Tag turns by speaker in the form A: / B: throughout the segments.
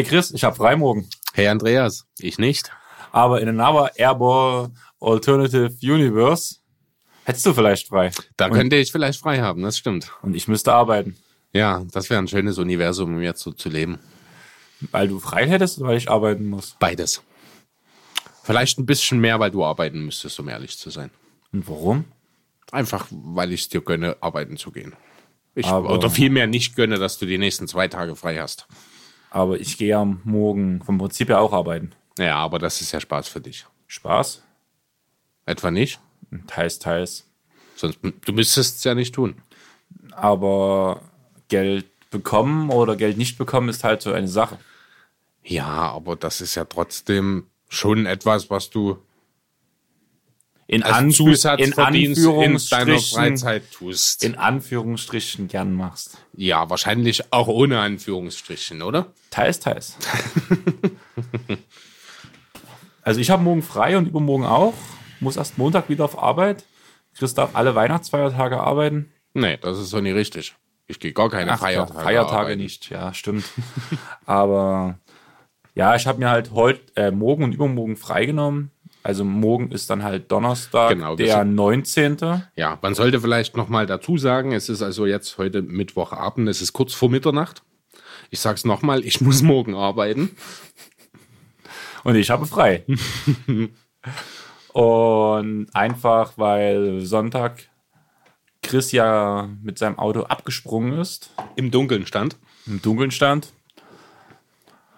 A: Hey Chris, ich habe frei morgen.
B: Hey Andreas, ich nicht.
A: Aber in another Airball Alternative Universe hättest du vielleicht frei.
B: Da
A: und,
B: könnte ich vielleicht frei haben, das stimmt.
A: Und ich müsste arbeiten.
B: Ja, das wäre ein schönes Universum, um jetzt so zu leben.
A: Weil du frei hättest oder weil ich arbeiten muss?
B: Beides. Vielleicht ein bisschen mehr, weil du arbeiten müsstest, um ehrlich zu sein.
A: Und warum?
B: Einfach, weil ich es dir gönne, arbeiten zu gehen. Ich, oder vielmehr nicht gönne, dass du die nächsten zwei Tage frei hast.
A: Aber ich gehe ja morgen vom Prinzip her auch arbeiten.
B: Ja, aber das ist ja Spaß für dich.
A: Spaß?
B: Etwa nicht?
A: Teils, teils.
B: Sonst, du müsstest es ja nicht tun.
A: Aber Geld bekommen oder Geld nicht bekommen ist halt so eine Sache.
B: Ja, aber das ist ja trotzdem schon etwas, was du
A: In,
B: Zusatzverdienst in,
A: Anführungsstrichen, in Anführungsstrichen gern machst.
B: ja, wahrscheinlich auch ohne Anführungsstrichen, oder?
A: Teils, teils. also ich habe morgen frei und übermorgen auch. Muss erst Montag wieder auf Arbeit. Chris darf alle Weihnachtsfeiertage arbeiten.
B: Nee, das ist so nicht richtig. Ich gehe gar keine
A: Ach,
B: Feiertage.
A: ja, Feiertage
B: arbeiten.
A: nicht, ja, stimmt. Aber ja, ich habe mir halt heute, äh, morgen und übermorgen freigenommen. Also morgen ist dann halt Donnerstag,
B: Genau,
A: der
B: sind-
A: 19.
B: Ja, man sollte vielleicht noch mal dazu sagen, es ist also jetzt heute Mittwochabend, es ist kurz vor Mitternacht. Ich sag's noch mal, ich muss morgen arbeiten.
A: Und ich habe frei. und einfach, weil Sonntag Chris ja mit seinem Auto abgesprungen ist,
B: Im Dunkeln stand.
A: im Dunkeln stand,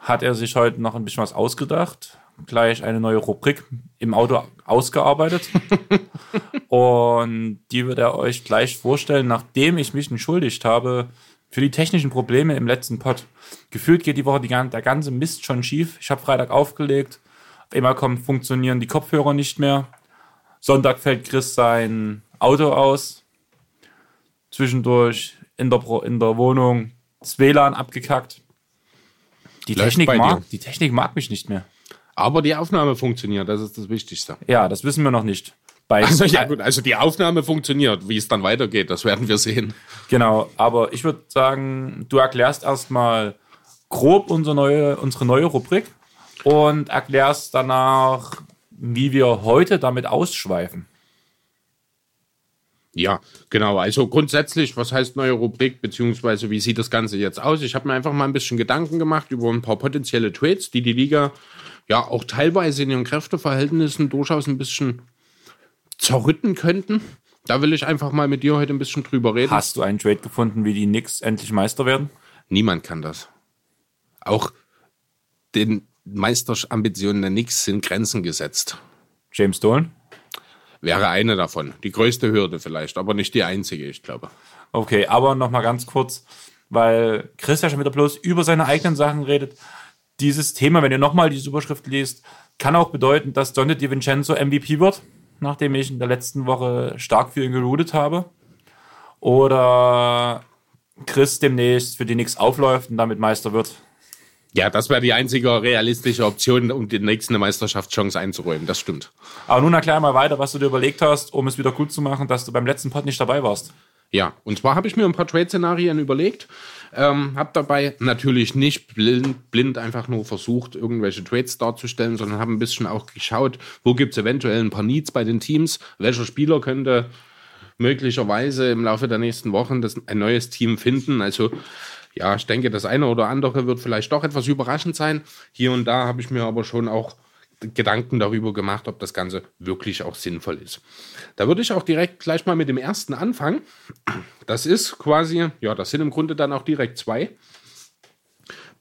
A: hat er sich heute noch ein bisschen was ausgedacht. Gleich eine neue Rubrik im Auto ausgearbeitet. und die wird er euch gleich vorstellen, nachdem ich mich entschuldigt habe für die technischen Probleme im letzten Pod. Gefühlt geht die Woche die, der ganze Mist schon schief. Ich habe Freitag aufgelegt. Auf einmal kommen, funktionieren die Kopfhörer nicht mehr. Sonntag fällt Chris sein Auto aus. Zwischendurch in der, in der Wohnung das WLAN abgekackt. Die Technik, mag, die Technik mag mich nicht mehr.
B: Aber die Aufnahme funktioniert, das ist das Wichtigste.
A: Ja, das wissen wir noch nicht. Bei,
B: Also ja gut, also die Aufnahme funktioniert. Wie es dann weitergeht, das werden wir sehen.
A: Genau, aber ich würde sagen, du erklärst erstmal grob unsere neue, unsere neue Rubrik und erklärst danach, wie wir heute damit ausschweifen.
B: Ja, genau. Also grundsätzlich, was heißt neue Rubrik, beziehungsweise wie sieht das Ganze jetzt aus? Ich habe mir einfach mal ein bisschen Gedanken gemacht über ein paar potenzielle Trades, die die Liga ja auch teilweise in ihren Kräfteverhältnissen durchaus ein bisschen zerrütten könnten. Da will ich einfach mal mit dir heute ein bisschen drüber reden.
A: Hast du einen Trade gefunden, wie die Knicks endlich Meister werden?
B: Niemand kann das. Auch den Meisterambitionen der Knicks sind Grenzen gesetzt.
A: James Dolan?
B: Wäre eine davon. Die größte Hürde vielleicht, aber nicht die einzige, ich glaube.
A: Okay, aber noch mal ganz kurz, weil Chris ja schon wieder bloß über seine eigenen Sachen redet. Dieses Thema, wenn ihr noch mal diese Überschrift liest, kann auch bedeuten, dass Donny DiVincenzo MVP wird, nachdem ich in der letzten Woche stark für ihn geroutet habe. Oder Chris demnächst für die Knicks aufläuft und damit Meister wird.
B: Ja, das wäre die einzige realistische Option, um die nächste Meisterschaftschance einzuräumen. Das stimmt.
A: Aber nun erklär mal weiter, was du dir überlegt hast, um es wieder gut zu machen, dass du beim letzten Pod nicht dabei warst.
B: Ja, und zwar habe ich mir ein paar Trade-Szenarien überlegt, ähm, habe dabei natürlich nicht blind, blind einfach nur versucht, irgendwelche Trades darzustellen, sondern habe ein bisschen auch geschaut, wo gibt es eventuell ein paar Needs bei den Teams, welcher Spieler könnte möglicherweise im Laufe der nächsten Wochen das, ein neues Team finden. Also ja, ich denke, das eine oder andere wird vielleicht doch etwas überraschend sein. Hier und da habe ich mir aber schon auch Gedanken darüber gemacht, ob das Ganze wirklich auch sinnvoll ist. Da würde ich auch direkt gleich mal mit dem ersten anfangen. Das ist quasi, ja, das sind im Grunde dann auch direkt zwei.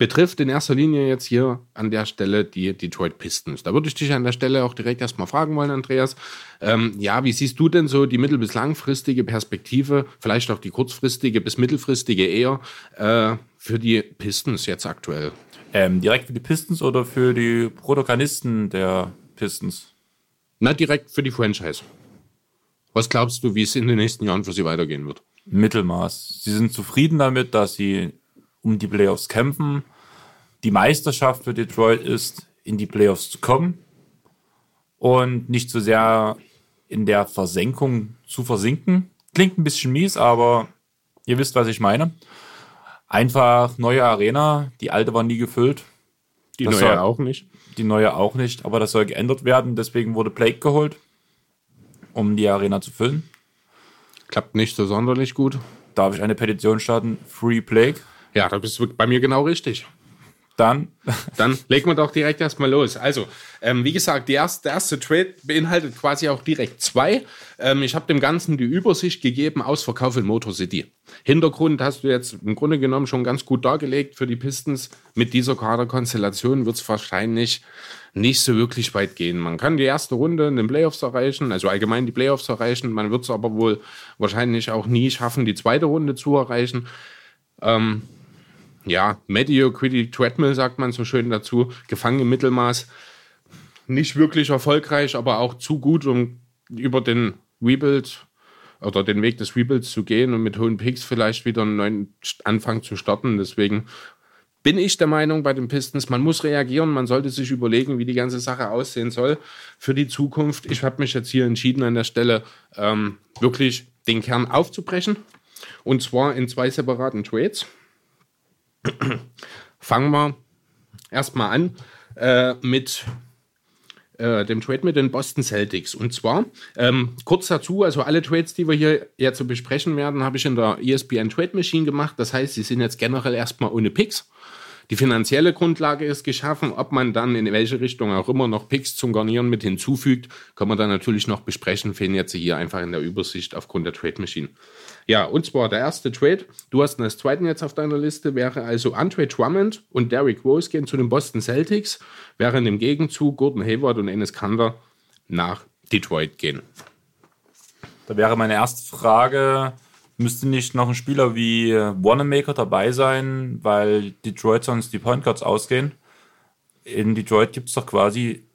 B: Betrifft in erster Linie jetzt hier an der Stelle die Detroit Pistons. Da würde ich dich an der Stelle auch direkt erstmal fragen wollen, Andreas. Ähm, ja, wie siehst du denn so die mittel- bis langfristige Perspektive, vielleicht auch die kurzfristige bis mittelfristige eher, äh, für die Pistons jetzt aktuell?
A: Ähm, direkt für die Pistons oder für die Protagonisten der Pistons?
B: Na, direkt für die Franchise. Was glaubst du, wie es in den nächsten Jahren für sie weitergehen wird?
A: Mittelmaß. Sie sind zufrieden damit, dass sie um die Playoffs kämpfen. Die Meisterschaft für Detroit ist, in die Playoffs zu kommen und nicht so sehr in der Versenkung zu versinken. Klingt ein bisschen mies, aber ihr wisst, was ich meine. Einfach neue Arena, die alte war nie gefüllt.
B: Die
A: Das
B: neue
A: soll-
B: auch nicht.
A: Die neue auch nicht, aber das soll geändert werden. Deswegen wurde Blake geholt, um die Arena zu füllen.
B: Klappt nicht so sonderlich gut.
A: Darf ich eine Petition starten? Free Blake.
B: Ja, da bist du bei mir genau richtig.
A: Dann
B: Dann legen wir doch direkt erstmal los. Also, ähm, wie gesagt, erste, der erste Trade beinhaltet quasi auch direkt zwei. Ähm, ich habe dem Ganzen die Übersicht gegeben, Ausverkauf in Motor City. Hintergrund hast du jetzt im Grunde genommen schon ganz gut dargelegt für die Pistons. Mit dieser Kaderkonstellation wird es wahrscheinlich nicht so wirklich weit gehen. Man kann die erste Runde in den Playoffs erreichen, also allgemein die Playoffs erreichen. Man wird es aber wohl wahrscheinlich auch nie schaffen, die zweite Runde zu erreichen ja, Mediocrity Treadmill sagt man so schön dazu, gefangen im Mittelmaß. Nicht wirklich erfolgreich, aber auch zu gut, um über den Rebuild oder den Weg des Rebuilds zu gehen und mit hohen Picks vielleicht wieder einen neuen Anfang zu starten. Deswegen bin ich der Meinung bei den Pistons, man muss reagieren, man sollte sich überlegen, wie die ganze Sache aussehen soll für die Zukunft. Ich habe mich jetzt hier entschieden an der Stelle, ähm, wirklich den Kern aufzubrechen. Und zwar in zwei separaten Trades fangen wir erstmal an äh, mit äh, dem Trade mit den Boston Celtics. Und zwar, ähm, kurz dazu, also alle Trades, die wir hier jetzt so besprechen werden, habe ich in der ESPN Trade Machine gemacht. Das heißt, sie sind jetzt generell erstmal ohne Picks. Die finanzielle Grundlage ist geschaffen. Ob man dann in welche Richtung auch immer noch Picks zum Garnieren mit hinzufügt, kann man dann natürlich noch besprechen. Fehlen jetzt hier einfach in der Übersicht aufgrund der Trade Machine. Ja, und zwar der erste Trade, du hast ihn als zweiten jetzt auf deiner Liste, wäre also Andre Drummond und Derrick Rose gehen zu den Boston Celtics, während im Gegenzug Gordon Hayward und Enes Kanter nach Detroit gehen.
A: Da wäre meine erste Frage, müsste nicht noch ein Spieler wie Wanamaker dabei sein, weil Detroit sonst die Point Guards ausgehen? In Detroit gibt es doch quasi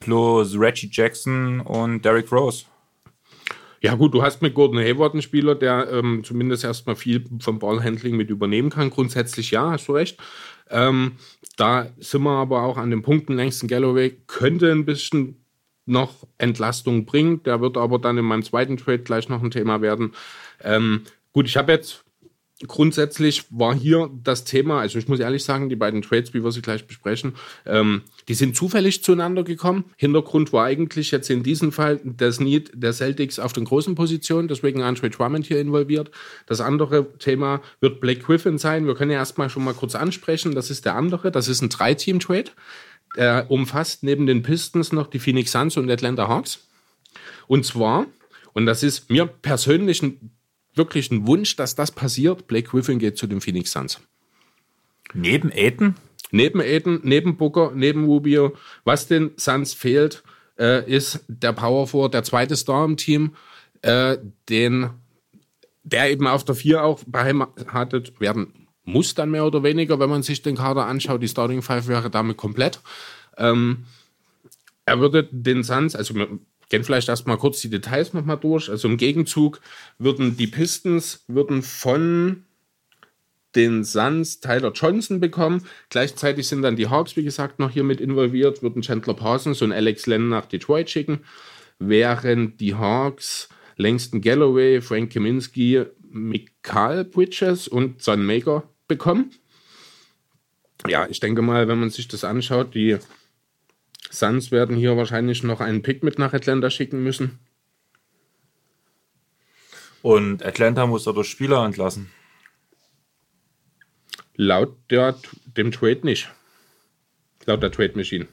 A: plus Reggie Jackson und Derrick Rose.
B: Ja gut, du hast mit Gordon Hayward einen Spieler, der ähm, zumindest erstmal viel vom Ballhandling mit übernehmen kann. Grundsätzlich ja, hast du recht. Ähm, da sind wir aber auch an den Punkten. Langston Galloway könnte ein bisschen noch Entlastung bringen. Der wird aber dann in meinem zweiten Trade gleich noch ein Thema werden. Ähm, gut, ich habe jetzt grundsätzlich war hier das Thema, also ich muss ehrlich sagen, die beiden Trades, wie wir sie gleich besprechen, ähm, die sind zufällig zueinander gekommen. Hintergrund war eigentlich jetzt in diesem Fall das Need der Celtics auf den großen Positionen, deswegen Andre Drummond hier involviert. Das andere Thema wird Blake Griffin sein. Wir können ja erstmal schon mal kurz ansprechen. Das ist der andere. Das ist ein Drei-Team-Trade. Der umfasst neben den Pistons noch die Phoenix Suns und Atlanta Hawks. Und zwar, und das ist mir persönlich ein, wirklich ein Wunsch, dass das passiert, Blake Griffin geht zu den Phoenix Suns.
A: Neben Aiden?
B: Neben Aiden, neben Booker, neben Rubio, was den Suns fehlt, äh, ist der Power Forward, der zweite Star im Team, äh, den, der eben auf der 4 auch beheimatet werden muss, dann mehr oder weniger, wenn man sich den Kader anschaut. Die Starting Five wäre damit komplett. Ähm, er würde den Suns, also gehen vielleicht erstmal kurz die Details nochmal durch. Also im Gegenzug würden die Pistons würden von den Suns Tyler Johnson bekommen. Gleichzeitig sind dann die Hawks, wie gesagt, noch hier mit involviert, würden Chandler Parsons und Alex Len nach Detroit schicken, während die Hawks Langston Galloway, Frank Kaminsky, Mikal Bridges und Son Maker bekommen. Ja, ich denke mal, wenn man sich das anschaut, die Suns werden hier wahrscheinlich noch einen Pick mit nach Atlanta schicken müssen.
A: Und Atlanta muss dadurch Spieler entlassen.
B: Laut der, dem Trade nicht. Laut der Trade Machine.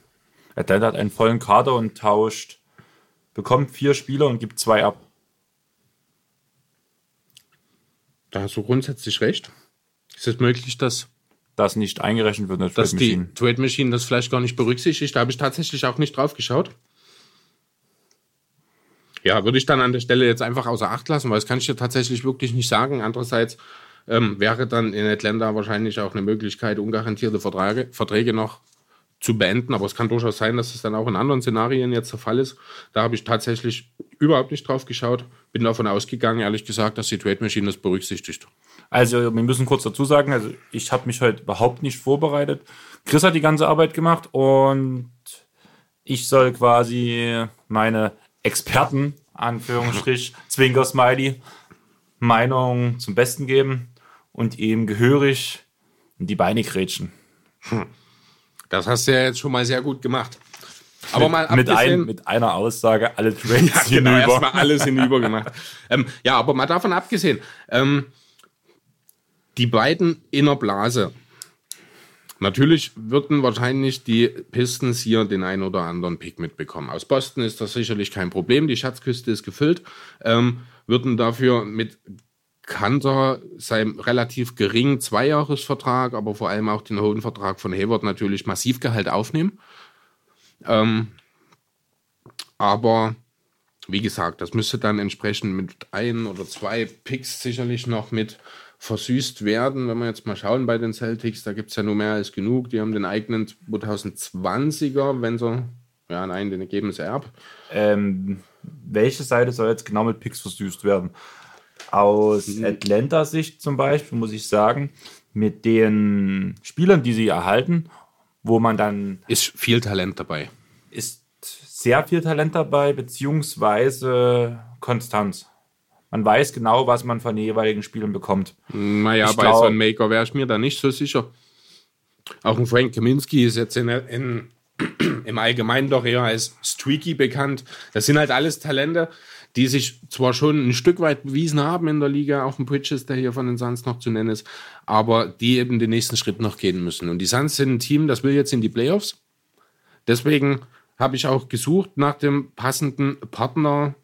A: Atlanta hat einen vollen Kader und tauscht, bekommt vier Spieler und gibt zwei ab.
B: Da hast du grundsätzlich recht. Ist es möglich, dass,
A: Das nicht eingerechnet wird in der
B: dass
A: Trade
B: die
A: Machine.
B: Trade Machine das vielleicht gar nicht berücksichtigt? Da habe ich tatsächlich auch nicht drauf geschaut. Ja, würde ich dann an der Stelle jetzt einfach außer Acht lassen, weil das kann ich dir tatsächlich wirklich nicht sagen. Andererseits ähm, wäre dann in Atlanta wahrscheinlich auch eine Möglichkeit, ungarantierte Verträge, Verträge noch zu beenden. Aber es kann durchaus sein, dass es dann auch in anderen Szenarien jetzt der Fall ist. Da habe ich tatsächlich überhaupt nicht drauf geschaut. Bin davon ausgegangen, ehrlich gesagt, dass die Trade Machine das berücksichtigt.
A: Also, wir müssen kurz dazu sagen, also ich habe mich heute überhaupt nicht vorbereitet. Chris hat die ganze Arbeit gemacht und ich soll quasi meine Experten, Anführungsstrich, Zwinker Smiley, Meinung zum Besten geben und ihm gehörig in die Beine grätschen.
B: Das hast du ja jetzt schon mal sehr gut gemacht.
A: Aber mit, mal mit, ein, mit, einer Aussage alle Trades ja, genau, hinüber.
B: erstmal alles hinüber gemacht. ähm, ja, aber mal davon abgesehen, ähm, die beiden in der Blase. Natürlich würden wahrscheinlich die Pistons hier den einen oder anderen Pick mitbekommen. Aus Boston ist das sicherlich kein Problem. Die Schatzküste ist gefüllt. Ähm, würden dafür mit Kanter seinem relativ geringen Zweijahresvertrag, aber vor allem auch den hohen Vertrag von Hayward natürlich massiv Gehalt aufnehmen. Ähm, aber wie gesagt, das müsste dann entsprechend mit ein oder zwei Picks sicherlich noch mit versüßt werden. Wenn wir jetzt mal schauen bei den Celtics, da gibt es ja nur mehr als genug. Die haben den eigenen 2020er, wenn sie, ja nein, den geben sie ab.
A: Ähm, welche Seite soll jetzt genau mit Picks versüßt werden? Aus mhm. Atlanta-Sicht zum Beispiel muss ich sagen, mit den Spielern, die sie erhalten, wo man dann.
B: Ist viel Talent dabei.
A: Ist sehr viel Talent dabei, beziehungsweise Konstanz. Man weiß genau, was man von den jeweiligen Spielen bekommt.
B: Naja, ich bei glaub, so einem Maker wäre ich mir da nicht so sicher. Auch ein Frank Kaminski ist jetzt in, in, im Allgemeinen doch eher als Streaky bekannt. Das sind halt alles Talente, die sich zwar schon ein Stück weit bewiesen haben in der Liga, auch ein Bridges, der hier von den Suns noch zu nennen ist, aber die eben den nächsten Schritt noch gehen müssen. Und die Suns sind ein Team, das will jetzt in die Playoffs. Deswegen habe ich auch gesucht nach dem passenden Partner,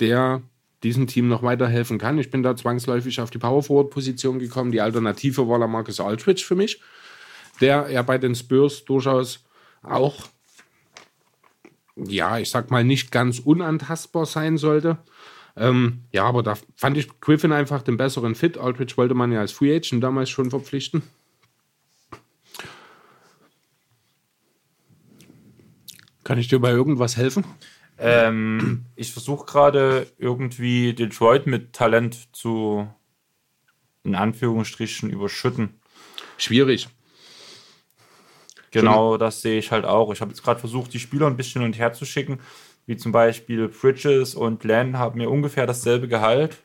B: der diesem Team noch weiterhelfen kann. Ich bin da zwangsläufig auf die Power Forward Position gekommen. Die Alternative war der Marcus Aldridge für mich, der ja bei den Spurs durchaus auch ja, ich sag mal, nicht ganz unantastbar sein sollte. Ähm, ja, aber da fand ich Griffin einfach den besseren Fit. Aldridge wollte man ja als Free Agent damals schon verpflichten. Kann ich dir bei irgendwas helfen?
A: Ähm, ich versuche gerade irgendwie Detroit mit Talent zu, in Anführungsstrichen, überschütten.
B: Schwierig.
A: Genau, das sehe ich halt auch. Ich habe jetzt gerade versucht, die Spieler ein bisschen hin und her zu schicken, wie zum Beispiel Bridges und Len haben mir ungefähr dasselbe Gehalt,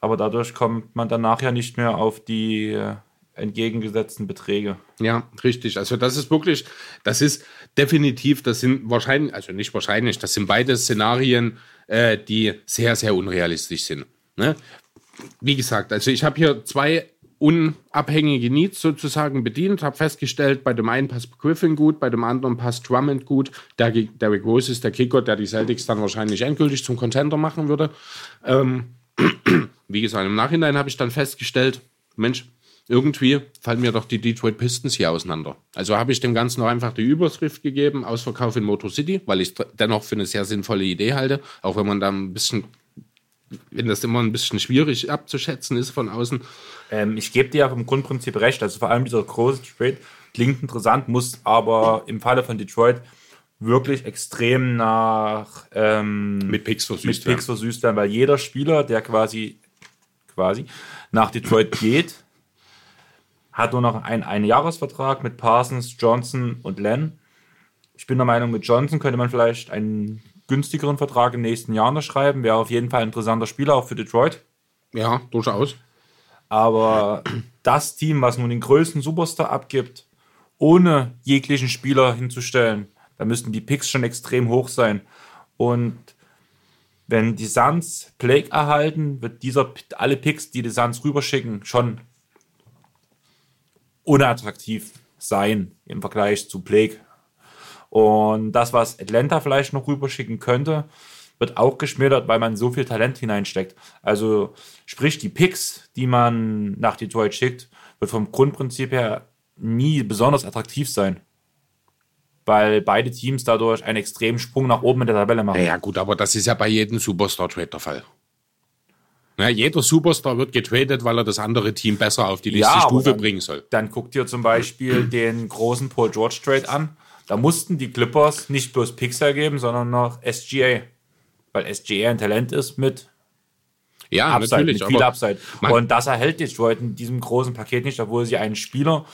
A: aber dadurch kommt man danach ja nicht mehr auf die äh, entgegengesetzten Beträge.
B: Ja, richtig. Also das ist wirklich, das ist definitiv, das sind wahrscheinlich, also nicht wahrscheinlich, das sind beide Szenarien, äh, die sehr, sehr unrealistisch sind. Ne? Wie gesagt, also ich habe hier zwei unabhängige Needs sozusagen bedient. Habe festgestellt, bei dem einen passt Griffin gut, bei dem anderen passt Drummond gut. Der, Derrick Rose ist der Kicker, der die Celtics dann wahrscheinlich endgültig zum Contender machen würde. Ähm, wie gesagt, im Nachhinein habe ich dann festgestellt, Mensch, irgendwie fallen mir doch die Detroit Pistons hier auseinander. Also habe ich dem Ganzen noch einfach die Überschrift gegeben, Ausverkauf in Motor City, weil ich dennoch für eine sehr sinnvolle Idee halte, auch wenn man da ein bisschen wenn das immer ein bisschen schwierig abzuschätzen ist von außen.
A: Ähm, ich gebe dir ja vom Grundprinzip recht. Also vor allem dieser große Trade klingt interessant, muss aber im Falle von Detroit wirklich extrem nach
B: ähm, mit Picks versüßt,
A: mit Picks werden. versüßt werden, weil jeder Spieler, der quasi quasi nach Detroit geht, hat nur noch einen, einen Jahresvertrag mit Parsons, Johnson und Len. Ich bin der Meinung, mit Johnson könnte man vielleicht einen günstigeren Vertrag im nächsten Jahr unterschreiben. Wäre auf jeden Fall ein interessanter Spieler, auch für Detroit.
B: Ja, durchaus.
A: Aber das Team, was nun den größten Superstar abgibt, ohne jeglichen Spieler hinzustellen, da müssten die Picks schon extrem hoch sein. Und wenn die Suns Blake erhalten, wird dieser alle Picks, die die Suns rüberschicken, schon unattraktiv sein im Vergleich zu Blake. Und das, was Atlanta vielleicht noch rüberschicken könnte, wird auch geschmälert, weil man so viel Talent hineinsteckt. Also sprich, die Picks, die man nach Detroit schickt, wird vom Grundprinzip her nie besonders attraktiv sein. Weil beide Teams dadurch einen extremen Sprung nach oben in der Tabelle machen.
B: Ja, gut, aber das ist ja bei jedem Superstar-Trade der Fall. Ja, jeder Superstar wird getradet, weil er das andere Team besser auf die nächste ja, Stufe
A: dann,
B: bringen soll.
A: Dann guck dir zum Beispiel den großen Paul George Trade an. Da mussten die Clippers nicht bloß Pixel geben, sondern noch SGA. Weil SGA ein Talent ist mit
B: ja, Upside, natürlich,
A: mit viel Upside. Und das erhält Detroit in diesem großen Paket nicht, obwohl sie einen Spieler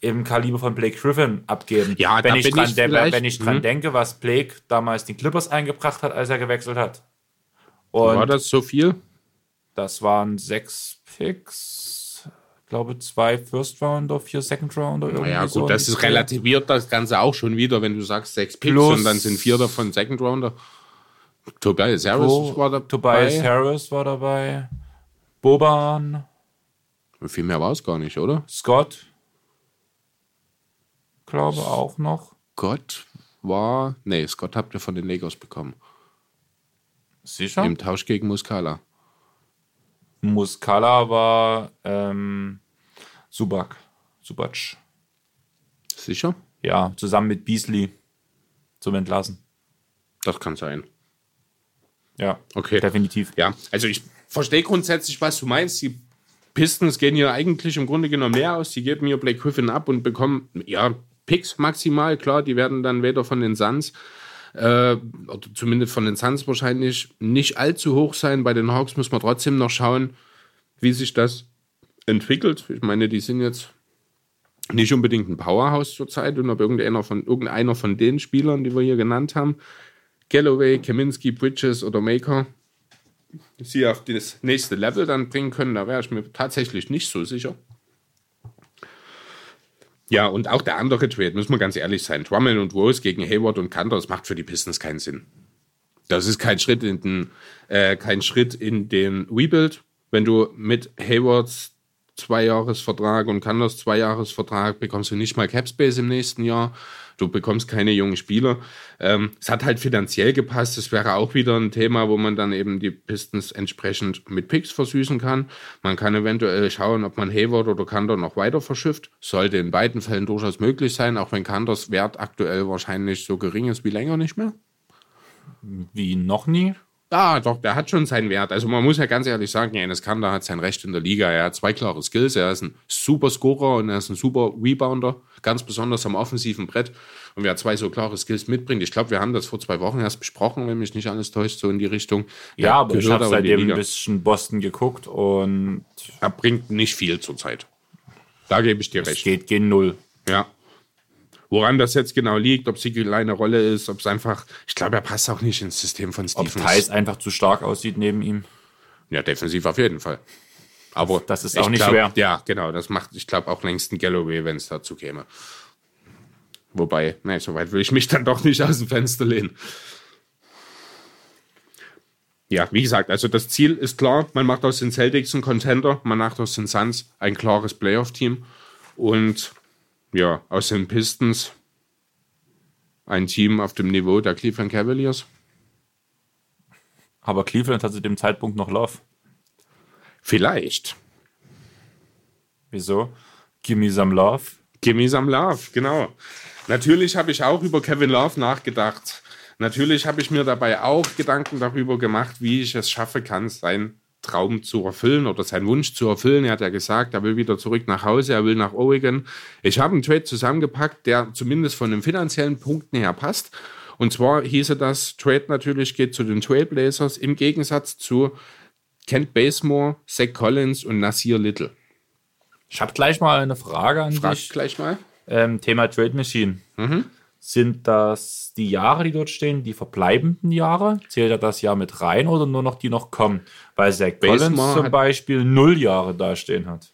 A: im Kaliber von Blake Griffin abgeben.
B: Ja,
A: wenn, ich dran, ich wenn ich dran hm. denke, was Blake damals den Clippers eingebracht hat, als er gewechselt hat.
B: Und War das so viel?
A: Das waren sechs Picks glaube, zwei First Rounder, vier Second Rounder.
B: Naja,
A: so
B: gut,
A: in
B: das ist relativiert das Ganze auch schon wieder, wenn du sagst sechs Picks
A: Plus-
B: und dann sind vier davon Second Rounder. Tobias Harris
A: Wo-
B: war dabei.
A: Tobias Harris war dabei. Boban,
B: Viel mehr war es gar nicht, oder?
A: Scott, glaube auch noch.
B: Scott war. Nee, Scott habt ihr von den Lakers bekommen.
A: Sicher?
B: Im Tausch gegen Muscala.
A: Muscala war ähm, Subak. Subac.
B: Sicher?
A: Ja, zusammen mit Beasley zum Entlassen.
B: Das kann sein.
A: Ja,
B: Okay.
A: definitiv.
B: Ja, also ich verstehe grundsätzlich, was du meinst. Die Pistons gehen hier eigentlich im Grunde genommen leer aus. Die geben hier Blake Griffin ab und bekommen, ja, Picks maximal. Klar, die werden dann weder von den Suns, äh, zumindest von den Suns wahrscheinlich, nicht allzu hoch sein. Bei den Hawks muss man trotzdem noch schauen, wie sich das entwickelt. Ich meine, die sind jetzt nicht unbedingt ein Powerhouse zurzeit und ob irgendeiner von, irgendeiner von den Spielern, die wir hier genannt haben, Galloway, Kaminski, Bridges oder Maker, sie auf das nächste Level dann bringen können, da wäre ich mir tatsächlich nicht so sicher. Ja, und auch der andere Trade, muss man ganz ehrlich sein. Drummond und Rose gegen Hayward und Kanter, das macht für die Pistons keinen Sinn. Das ist kein Schritt in den, äh, kein Schritt in den Rebuild. Wenn du mit Haywards Zweijahresvertrag und Kanders Zweijahresvertrag bekommst du nicht mal Capspace im nächsten Jahr. Du bekommst keine jungen Spieler. Ähm, es hat halt finanziell gepasst. Das wäre auch wieder ein Thema, wo man dann eben die Pistons entsprechend mit Picks versüßen kann. Man kann eventuell schauen, ob man Hayward oder Kander noch weiter verschifft. Sollte in beiden Fällen durchaus möglich sein, auch wenn Kanders Wert aktuell wahrscheinlich so gering ist wie länger nicht mehr.
A: Wie noch nie?
B: Ah, doch, der hat schon seinen Wert. Also man muss ja ganz ehrlich sagen, Enes Kanter hat sein Recht in der Liga. Er hat zwei klare Skills. Er ist ein super Scorer und er ist ein super Rebounder, ganz besonders am offensiven Brett. Und wer zwei so klare Skills mitbringt, ich glaube, wir haben das vor zwei Wochen erst besprochen, wenn mich nicht alles täuscht, so in die Richtung.
A: Ja,
B: Er
A: aber ich habe seitdem ein bisschen Boston geguckt und
B: Er bringt nicht viel zurzeit. Da gebe ich dir
A: es
B: recht.
A: geht gen Null.
B: Ja. Woran das jetzt genau liegt, ob es die kleine Rolle ist, ob es einfach, ich glaube, er passt auch nicht ins System von
A: Ob
B: Stevens.
A: Thais einfach zu stark aussieht neben ihm.
B: Ja, defensiv auf jeden Fall. Aber
A: Das ist auch nicht
B: glaub,
A: schwer.
B: Ja, genau. Das macht, ich glaube, auch längst ein Galloway, wenn es dazu käme. Wobei, nein, so weit will ich mich dann doch nicht aus dem Fenster lehnen. Ja, wie gesagt, also das Ziel ist klar. Man macht aus den Celtics einen Contender, man macht aus den Suns ein klares Playoff-Team und ja, aus den Pistons ein Team auf dem Niveau der Cleveland Cavaliers.
A: Aber Cleveland hat zu dem Zeitpunkt noch Love.
B: Vielleicht.
A: Wieso? Gimme some Love.
B: Gimme some love, genau. Natürlich habe ich auch über Kevin Love nachgedacht. Natürlich habe ich mir dabei auch Gedanken darüber gemacht, wie ich es schaffen kann, seinen Traum zu erfüllen oder seinen Wunsch zu erfüllen. Er hat ja gesagt, er will wieder zurück nach Hause, er will nach Oregon. Ich habe einen Trade zusammengepackt, der zumindest von den finanziellen Punkten her passt. Und zwar hieße das, Trade natürlich geht zu den Trailblazers im Gegensatz zu Kent Basemore, Zach Collins und Nasir Little.
A: Ich habe gleich mal eine Frage an
B: Frag
A: dich.
B: gleich mal.
A: Ähm, Thema Trade Machine. Sind das die Jahre, die dort stehen, die verbleibenden Jahre? Zählt er das Jahr mit rein oder nur noch die noch kommen? Weil Zach Collins zum Beispiel null Jahre dastehen hat.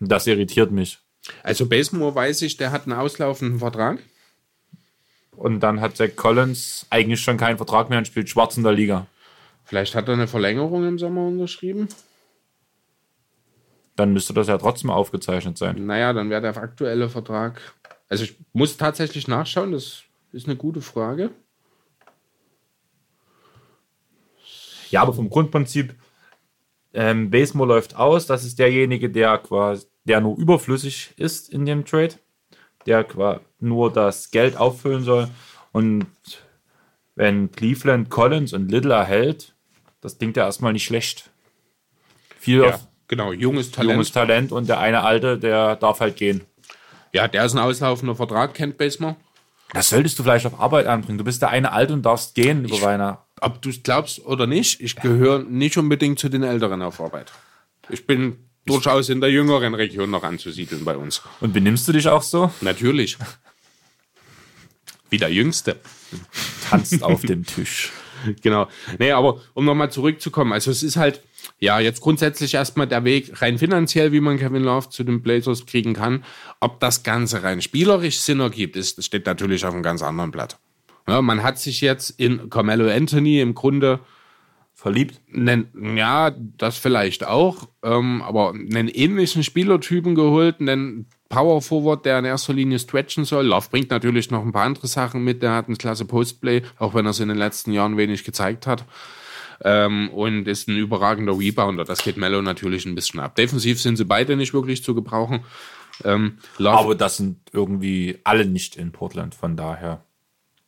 A: Das irritiert mich.
B: Also Basemore weiß ich, der hat einen auslaufenden Vertrag.
A: Und dann hat Zach Collins eigentlich schon keinen Vertrag mehr und spielt schwarz in der Liga.
B: Vielleicht hat er eine Verlängerung im Sommer unterschrieben.
A: Dann müsste das ja trotzdem aufgezeichnet sein.
B: Naja, dann wäre der aktuelle Vertrag. Also ich muss tatsächlich nachschauen, das ist eine gute Frage.
A: Ja, aber vom Grundprinzip, ähm, Basemore läuft aus. Das ist derjenige, der quasi, der nur überflüssig ist in dem Trade, der quasi nur das Geld auffüllen soll. Und wenn Cleveland Collins und Little erhält, das klingt ja erstmal nicht schlecht. Viel auf
B: genau, junges Talent.
A: junges Talent und der eine alte, der darf halt gehen.
B: Ja, der ist ein auslaufender Vertrag, kennt Basemore.
A: Das solltest du vielleicht auf Arbeit anbringen. Du bist der eine alte und darfst gehen über Weihnachten.
B: Ob du es glaubst oder nicht, ich gehöre nicht unbedingt zu den Älteren auf Arbeit. Ich bin durchaus in der jüngeren Region noch anzusiedeln bei uns.
A: Und benimmst du dich auch so?
B: Natürlich. Wie der Jüngste.
A: Tanzt auf dem Tisch.
B: Genau. Nee, aber um nochmal zurückzukommen, also es ist halt, ja, jetzt grundsätzlich erstmal der Weg rein finanziell, wie man Kevin Love zu den Blazers kriegen kann. Ob das Ganze rein spielerisch Sinn ergibt, ist, steht natürlich auf einem ganz anderen Blatt. Ja, man hat sich jetzt in Carmelo Anthony im Grunde
A: Verliebt?
B: Nen, ja, das vielleicht auch, ähm, aber einen ähnlichen Spielertypen geholt, einen Power Forward, der in erster Linie stretchen soll. Love bringt natürlich noch ein paar andere Sachen mit. Der hat ein klasse Postplay, auch wenn er es in den letzten Jahren wenig gezeigt hat. Ähm, und ist ein überragender Rebounder. Das geht Mello natürlich ein bisschen ab. Defensiv sind sie beide nicht wirklich zu gebrauchen.
A: Ähm, aber das sind irgendwie alle nicht in Portland, von daher.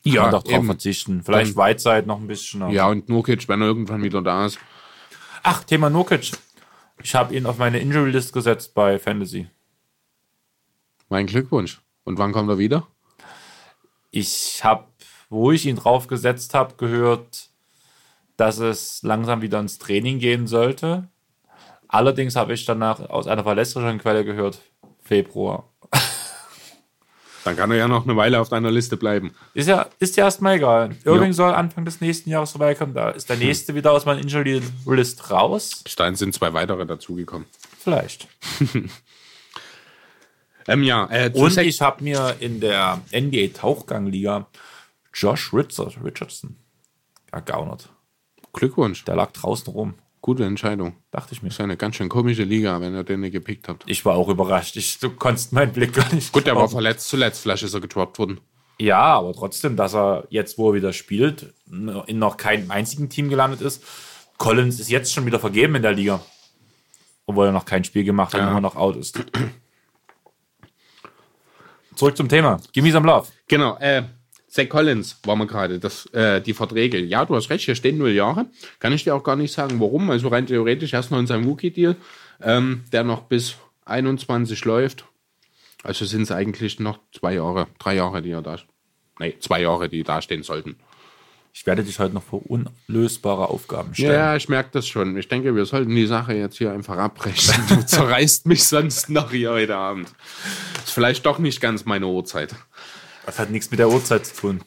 A: Ja, kann doch drauf eben. verzichten. Vielleicht Whiteside noch ein bisschen.
B: Ja, und Nurkic, wenn er irgendwann wieder da ist.
A: Ach, Thema Nurkic. Ich habe ihn auf meine Injury List gesetzt bei Fantasy.
B: Mein Glückwunsch. Und wann kommt er wieder?
A: Ich habe, wo ich ihn drauf gesetzt habe, gehört, dass es langsam wieder ins Training gehen sollte. Allerdings habe ich danach aus einer verlässlichen Quelle gehört, Februar.
B: Dann kann er ja noch eine Weile auf deiner Liste bleiben.
A: Ist ja, ist ja erstmal egal. Irving ja. soll Anfang des nächsten Jahres vorbeikommen. Da ist der hm. nächste hm. wieder aus meiner Injury List raus.
B: Bis dahin sind zwei weitere dazugekommen.
A: Vielleicht.
B: ähm, ja,
A: äh, Und ich habe mir in der NBA Tauchgangliga Josh Richardson ergaunert.
B: Glückwunsch.
A: Der lag draußen rum.
B: Gute Entscheidung.
A: Dachte ich mir.
B: Das ist eine ganz schön komische Liga, wenn ihr den gepickt habt.
A: Ich war auch überrascht. Ich, du konntest meinen Blick gar nicht.
B: Gut, der war verletzt zuletzt. Vielleicht ist er gedroppt worden.
A: Ja, aber trotzdem, dass er jetzt, wo er wieder spielt, in noch keinem einzigen Team gelandet ist. Collins ist jetzt schon wieder vergeben in der Liga. Obwohl er noch kein Spiel gemacht hat, ja. immer noch out ist. Zurück zum Thema. Gimme some love.
B: Genau. Äh, Zach Collins war wir gerade, das, äh, die Verträge. Ja, du hast recht, hier stehen null Jahre. Kann ich dir auch gar nicht sagen, warum. Also rein theoretisch erst noch in seinem Wookie-Deal, ähm, der noch bis 21 läuft. Also sind es eigentlich noch zwei Jahre, drei Jahre, die er da, nee, zwei Jahre, die da stehen sollten.
A: Ich werde dich heute noch vor unlösbare Aufgaben stellen.
B: Ja, ich merke das schon. Ich denke, wir sollten die Sache jetzt hier einfach abbrechen. Du zerreißt mich sonst noch hier heute Abend. Ist vielleicht doch nicht ganz meine Uhrzeit.
A: Das hat nichts mit der Uhrzeit zu tun.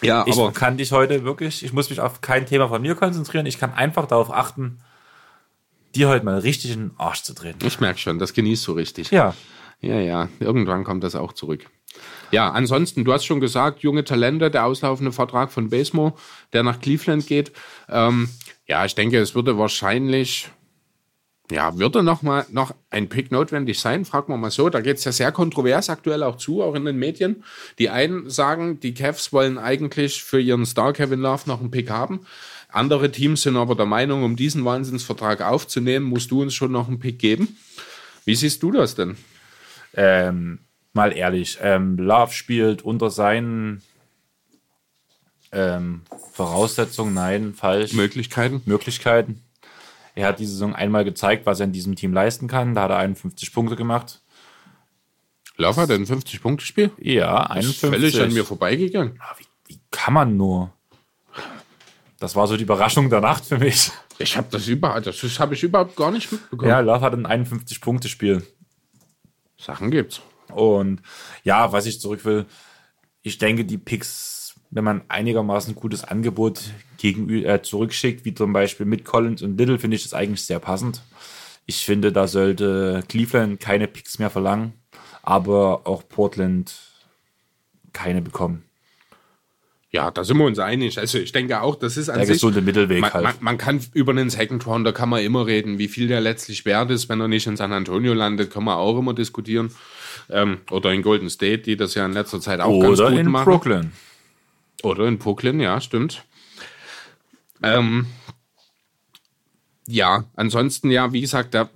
A: Ja, ich aber kann dich heute wirklich, ich muss mich auf kein Thema von mir konzentrieren. Ich kann einfach darauf achten, dir heute mal richtig in den Arsch zu drehen.
B: Ich merke schon, das genießt du richtig.
A: Ja.
B: Ja, ja, irgendwann kommt das auch zurück. Ja, ansonsten, du hast schon gesagt, junge Talente, der auslaufende Vertrag von Basemo, der nach Cleveland geht. Ähm, ja, ich denke, es würde wahrscheinlich ja, würde noch mal noch ein Pick notwendig sein? Fragen wir mal so. Da geht es ja sehr kontrovers aktuell auch zu, auch in den Medien. Die einen sagen, die Cavs wollen eigentlich für ihren Star Kevin Love noch einen Pick haben. Andere Teams sind aber der Meinung, um diesen Wahnsinnsvertrag aufzunehmen, musst du uns schon noch einen Pick geben. Wie siehst du das denn?
A: Ähm, mal ehrlich, ähm, Love spielt unter seinen ähm, Voraussetzungen, nein, falsch.
B: Möglichkeiten.
A: Möglichkeiten er hat diese Saison einmal gezeigt, was er in diesem Team leisten kann. Da hat er 51 Punkte gemacht.
B: Lauf hat er ein 50-Punkte-Spiel?
A: Ja, 51. Das ist
B: völlig an mir vorbeigegangen.
A: Ah, wie, wie kann man nur? Das war so die Überraschung der Nacht für mich.
B: Ich habe das überhaupt, das habe ich überhaupt gar nicht mitbekommen.
A: Ja, Love hat ein 51-Punkte-Spiel.
B: Sachen gibt's.
A: Und ja, was ich zurück will, ich denke, die Picks wenn man einigermaßen gutes Angebot gegen, äh, zurückschickt, wie zum Beispiel mit Collins und Little, finde ich das eigentlich sehr passend. Ich finde, da sollte Cleveland keine Picks mehr verlangen, aber auch Portland keine bekommen.
B: Ja, da sind wir uns einig. Also ich denke auch, das ist
A: an der sich, gesunde Mittelweg
B: man,
A: halt.
B: Man, man, kann über einen Second Rounder kann man immer reden, wie viel der letztlich wert ist, wenn er nicht in San Antonio landet, kann man auch immer diskutieren. Ähm, oder in Golden State, die das ja in letzter Zeit auch oder ganz gut in machen.
A: Brooklyn.
B: Oder in Brooklyn, ja, stimmt. Ähm, ja, ansonsten, ja, wie gesagt, der,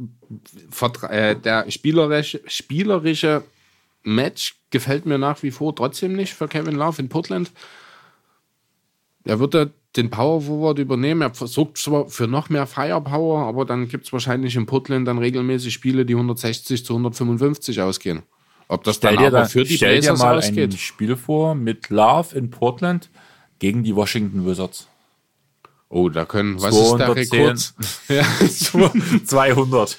B: äh, der spielerische, spielerische Match gefällt mir nach wie vor trotzdem nicht für Kevin Love in Portland. Er würde den Power Forward übernehmen. Er versucht zwar für noch mehr Firepower, aber dann gibt es wahrscheinlich in Portland dann regelmäßig Spiele, die 160 zu 155 ausgehen.
A: Ob das stell dann aber da, für die stell Blazers dir mal ausgeht. ein Spiel vor mit Love in Portland gegen die Washington Wizards.
B: Oh, da können, was ist der Rekord?
A: ja, 200.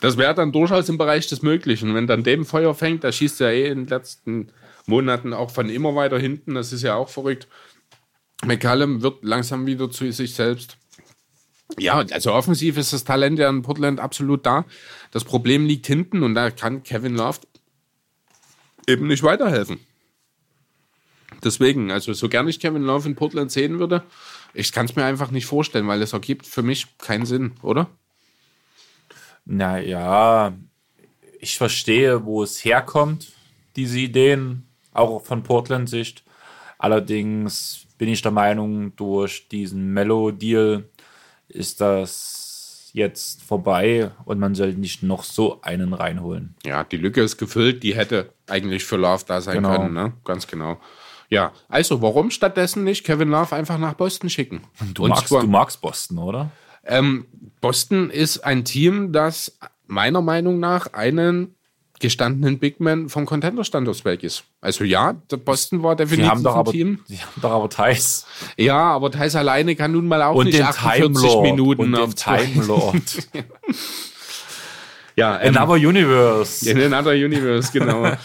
B: Das wäre dann durchaus im Bereich des Möglichen. Wenn dann dem Feuer fängt, da schießt er eh in den letzten Monaten auch von immer weiter hinten. Das ist ja auch verrückt. McCallum wird langsam wieder zu sich selbst. Ja, also offensiv ist das Talent ja in Portland absolut da. Das Problem liegt hinten und da kann Kevin Love eben nicht weiterhelfen. Deswegen, also so gerne ich Kevin Love in Portland sehen würde, ich kann es mir einfach nicht vorstellen, weil es ergibt für mich keinen Sinn, oder?
A: Naja, ich verstehe, wo es herkommt, diese Ideen, auch von Portland-Sicht. Allerdings bin ich der Meinung, durch diesen Mellow-Deal ist das jetzt vorbei und man sollte nicht noch so einen reinholen.
B: Ja, die Lücke ist gefüllt, die hätte eigentlich für Love da sein
A: Genau.
B: können, ne? Ganz genau. Ja, also warum stattdessen nicht Kevin Love einfach nach Boston schicken?
A: Du,
B: Und
A: magst,
B: zwar-
A: du magst Boston, oder?
B: Ähm, Boston ist ein Team, das meiner Meinung nach einen gestandenen Big Man vom Contender-Standort weg ist. Also ja, der Boston war definitiv
A: haben doch
B: ein
A: aber,
B: Team.
A: sie haben doch aber Thais
B: Ja, aber Thais alleine kann nun mal auch
A: und
B: nicht
A: den
B: 48
A: Time Lord
B: Minuten
A: und
B: auf
A: Time Lord.
B: Ja, ähm,
A: Another Universe.
B: in another universe, genau.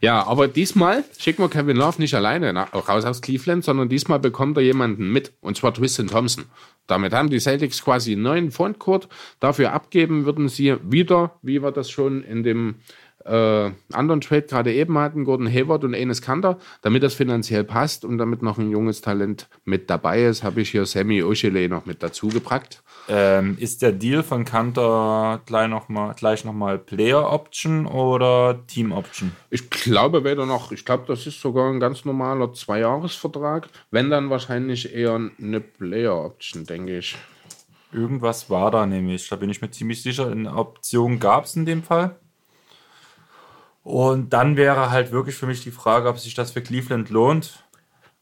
B: ja, aber diesmal schicken wir Kevin Love nicht alleine nach, raus aus Cleveland, sondern diesmal bekommt er jemanden mit, und zwar Tristan Thompson. Damit haben die Celtics quasi einen neuen Frontcourt. Dafür abgeben würden sie wieder, wie wir das schon in dem äh, anderen Trade gerade eben hatten, Gordon Hayward und Enes Kanter, damit das finanziell passt und damit noch ein junges Talent mit dabei ist, habe ich hier Sammy Oshele noch mit dazu gepackt.
A: Ähm, ist der Deal von Kanter gleich nochmal gleich noch mal Player Option oder Team Option?
B: Ich glaube weder noch, ich glaube, das ist sogar ein ganz normaler Zweijahresvertrag. Wenn dann wahrscheinlich eher eine Player Option, denke ich.
A: Irgendwas war da nämlich. Da bin ich mir ziemlich sicher. Eine Option gab es in dem Fall. Und dann wäre halt wirklich für mich die Frage, ob sich das für Cleveland lohnt,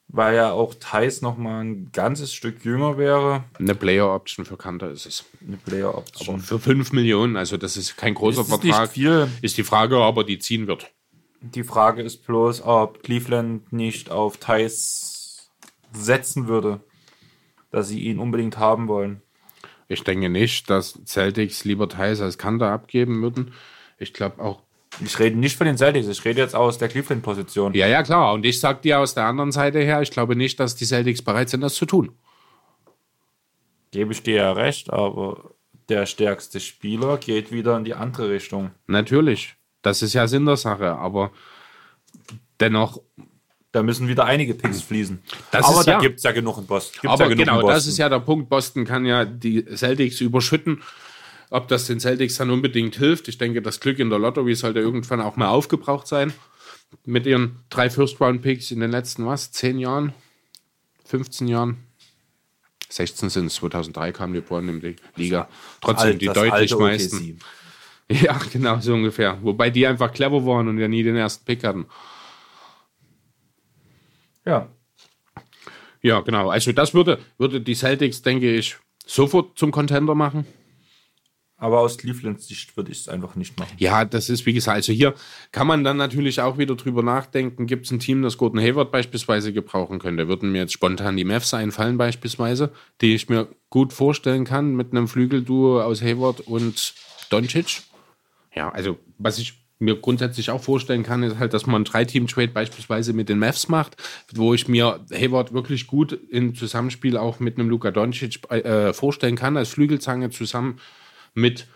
A: weil ja auch Thais noch mal ein ganzes Stück jünger wäre.
B: Eine Player Option für Kanter ist es.
A: Eine Player Option.
B: Für 5 Millionen, also das ist kein großer
A: Ist
B: Vertrag.
A: viel?
B: Ist die Frage, ob er die ziehen wird.
A: Die Frage ist bloß, ob Cleveland nicht auf Thais setzen würde, dass sie ihn unbedingt haben wollen.
B: Ich denke nicht, dass Celtics lieber Thais als Kanter abgeben würden. Ich glaube auch.
A: Ich rede nicht von den Celtics, ich rede jetzt aus der Cleveland-Position.
B: Ja, ja, klar. Und ich sag dir aus der anderen Seite her, ich glaube nicht, dass die Celtics bereit sind, das zu tun.
A: Gebe ich dir ja recht, aber der stärkste Spieler geht wieder in die andere Richtung.
B: Natürlich. Das ist ja Sinn der Sache, aber dennoch
A: Da müssen wieder einige Picks fließen.
B: Das
A: aber
B: ist
A: da
B: ja-
A: gibt es ja genug in Boston. Gibt's
B: Aber
A: ja genug
B: genau, das ist ja der Punkt. Boston kann ja die Celtics überschütten. Ob das den Celtics dann unbedingt hilft, ich denke, das Glück in der Lottery sollte irgendwann auch mal aufgebraucht sein. Mit ihren drei First-Round-Picks in den letzten, was, 10 Jahren? 15 Jahren? 16 sind es, 2003 kamen die Born in die Liga. Trotzdem
A: Alt-
B: die deutlich meisten. Ja, genau, so ungefähr. Wobei die einfach clever waren und ja nie den ersten Pick hatten.
A: Ja.
B: Ja, genau. Also das würde, würde die Celtics, denke ich, sofort zum Contender machen.
A: Aber aus Clevelands Sicht würde ich es einfach nicht machen.
B: Ja, das ist wie gesagt, also hier kann man dann natürlich auch wieder drüber nachdenken, gibt es ein Team, das Gordon Hayward beispielsweise gebrauchen könnte. Würden mir jetzt spontan die Mavs einfallen beispielsweise, die ich mir gut vorstellen kann mit einem Flügelduo aus Hayward und Doncic. Ja, also was ich mir grundsätzlich auch vorstellen kann, ist halt, dass man einen Drei-Team-Trade beispielsweise mit den Mavs macht, wo ich mir Hayward wirklich gut im Zusammenspiel auch mit einem Luka Doncic äh, vorstellen kann, als Flügelzange zusammen mit